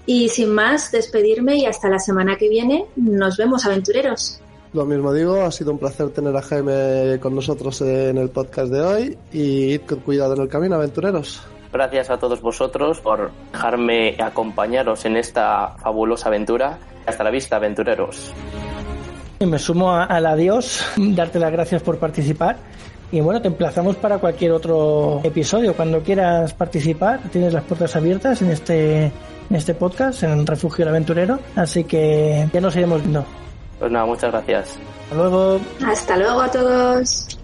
Y sin más, despedirme y hasta la semana que viene. Nos vemos, aventureros. Lo mismo digo, ha sido un placer tener a Jaime con nosotros en el podcast de hoy y id con cuidado en el camino, aventureros. Gracias a todos vosotros por dejarme acompañaros en esta fabulosa aventura. Hasta la vista, aventureros. Y me sumo al adiós, darte las gracias por participar. Y bueno, te emplazamos para cualquier otro episodio. Cuando quieras participar, tienes las puertas abiertas en este en este podcast, en Refugio del Aventurero. Así que ya nos iremos viendo. Pues nada, muchas gracias. Hasta luego. Hasta luego a todos.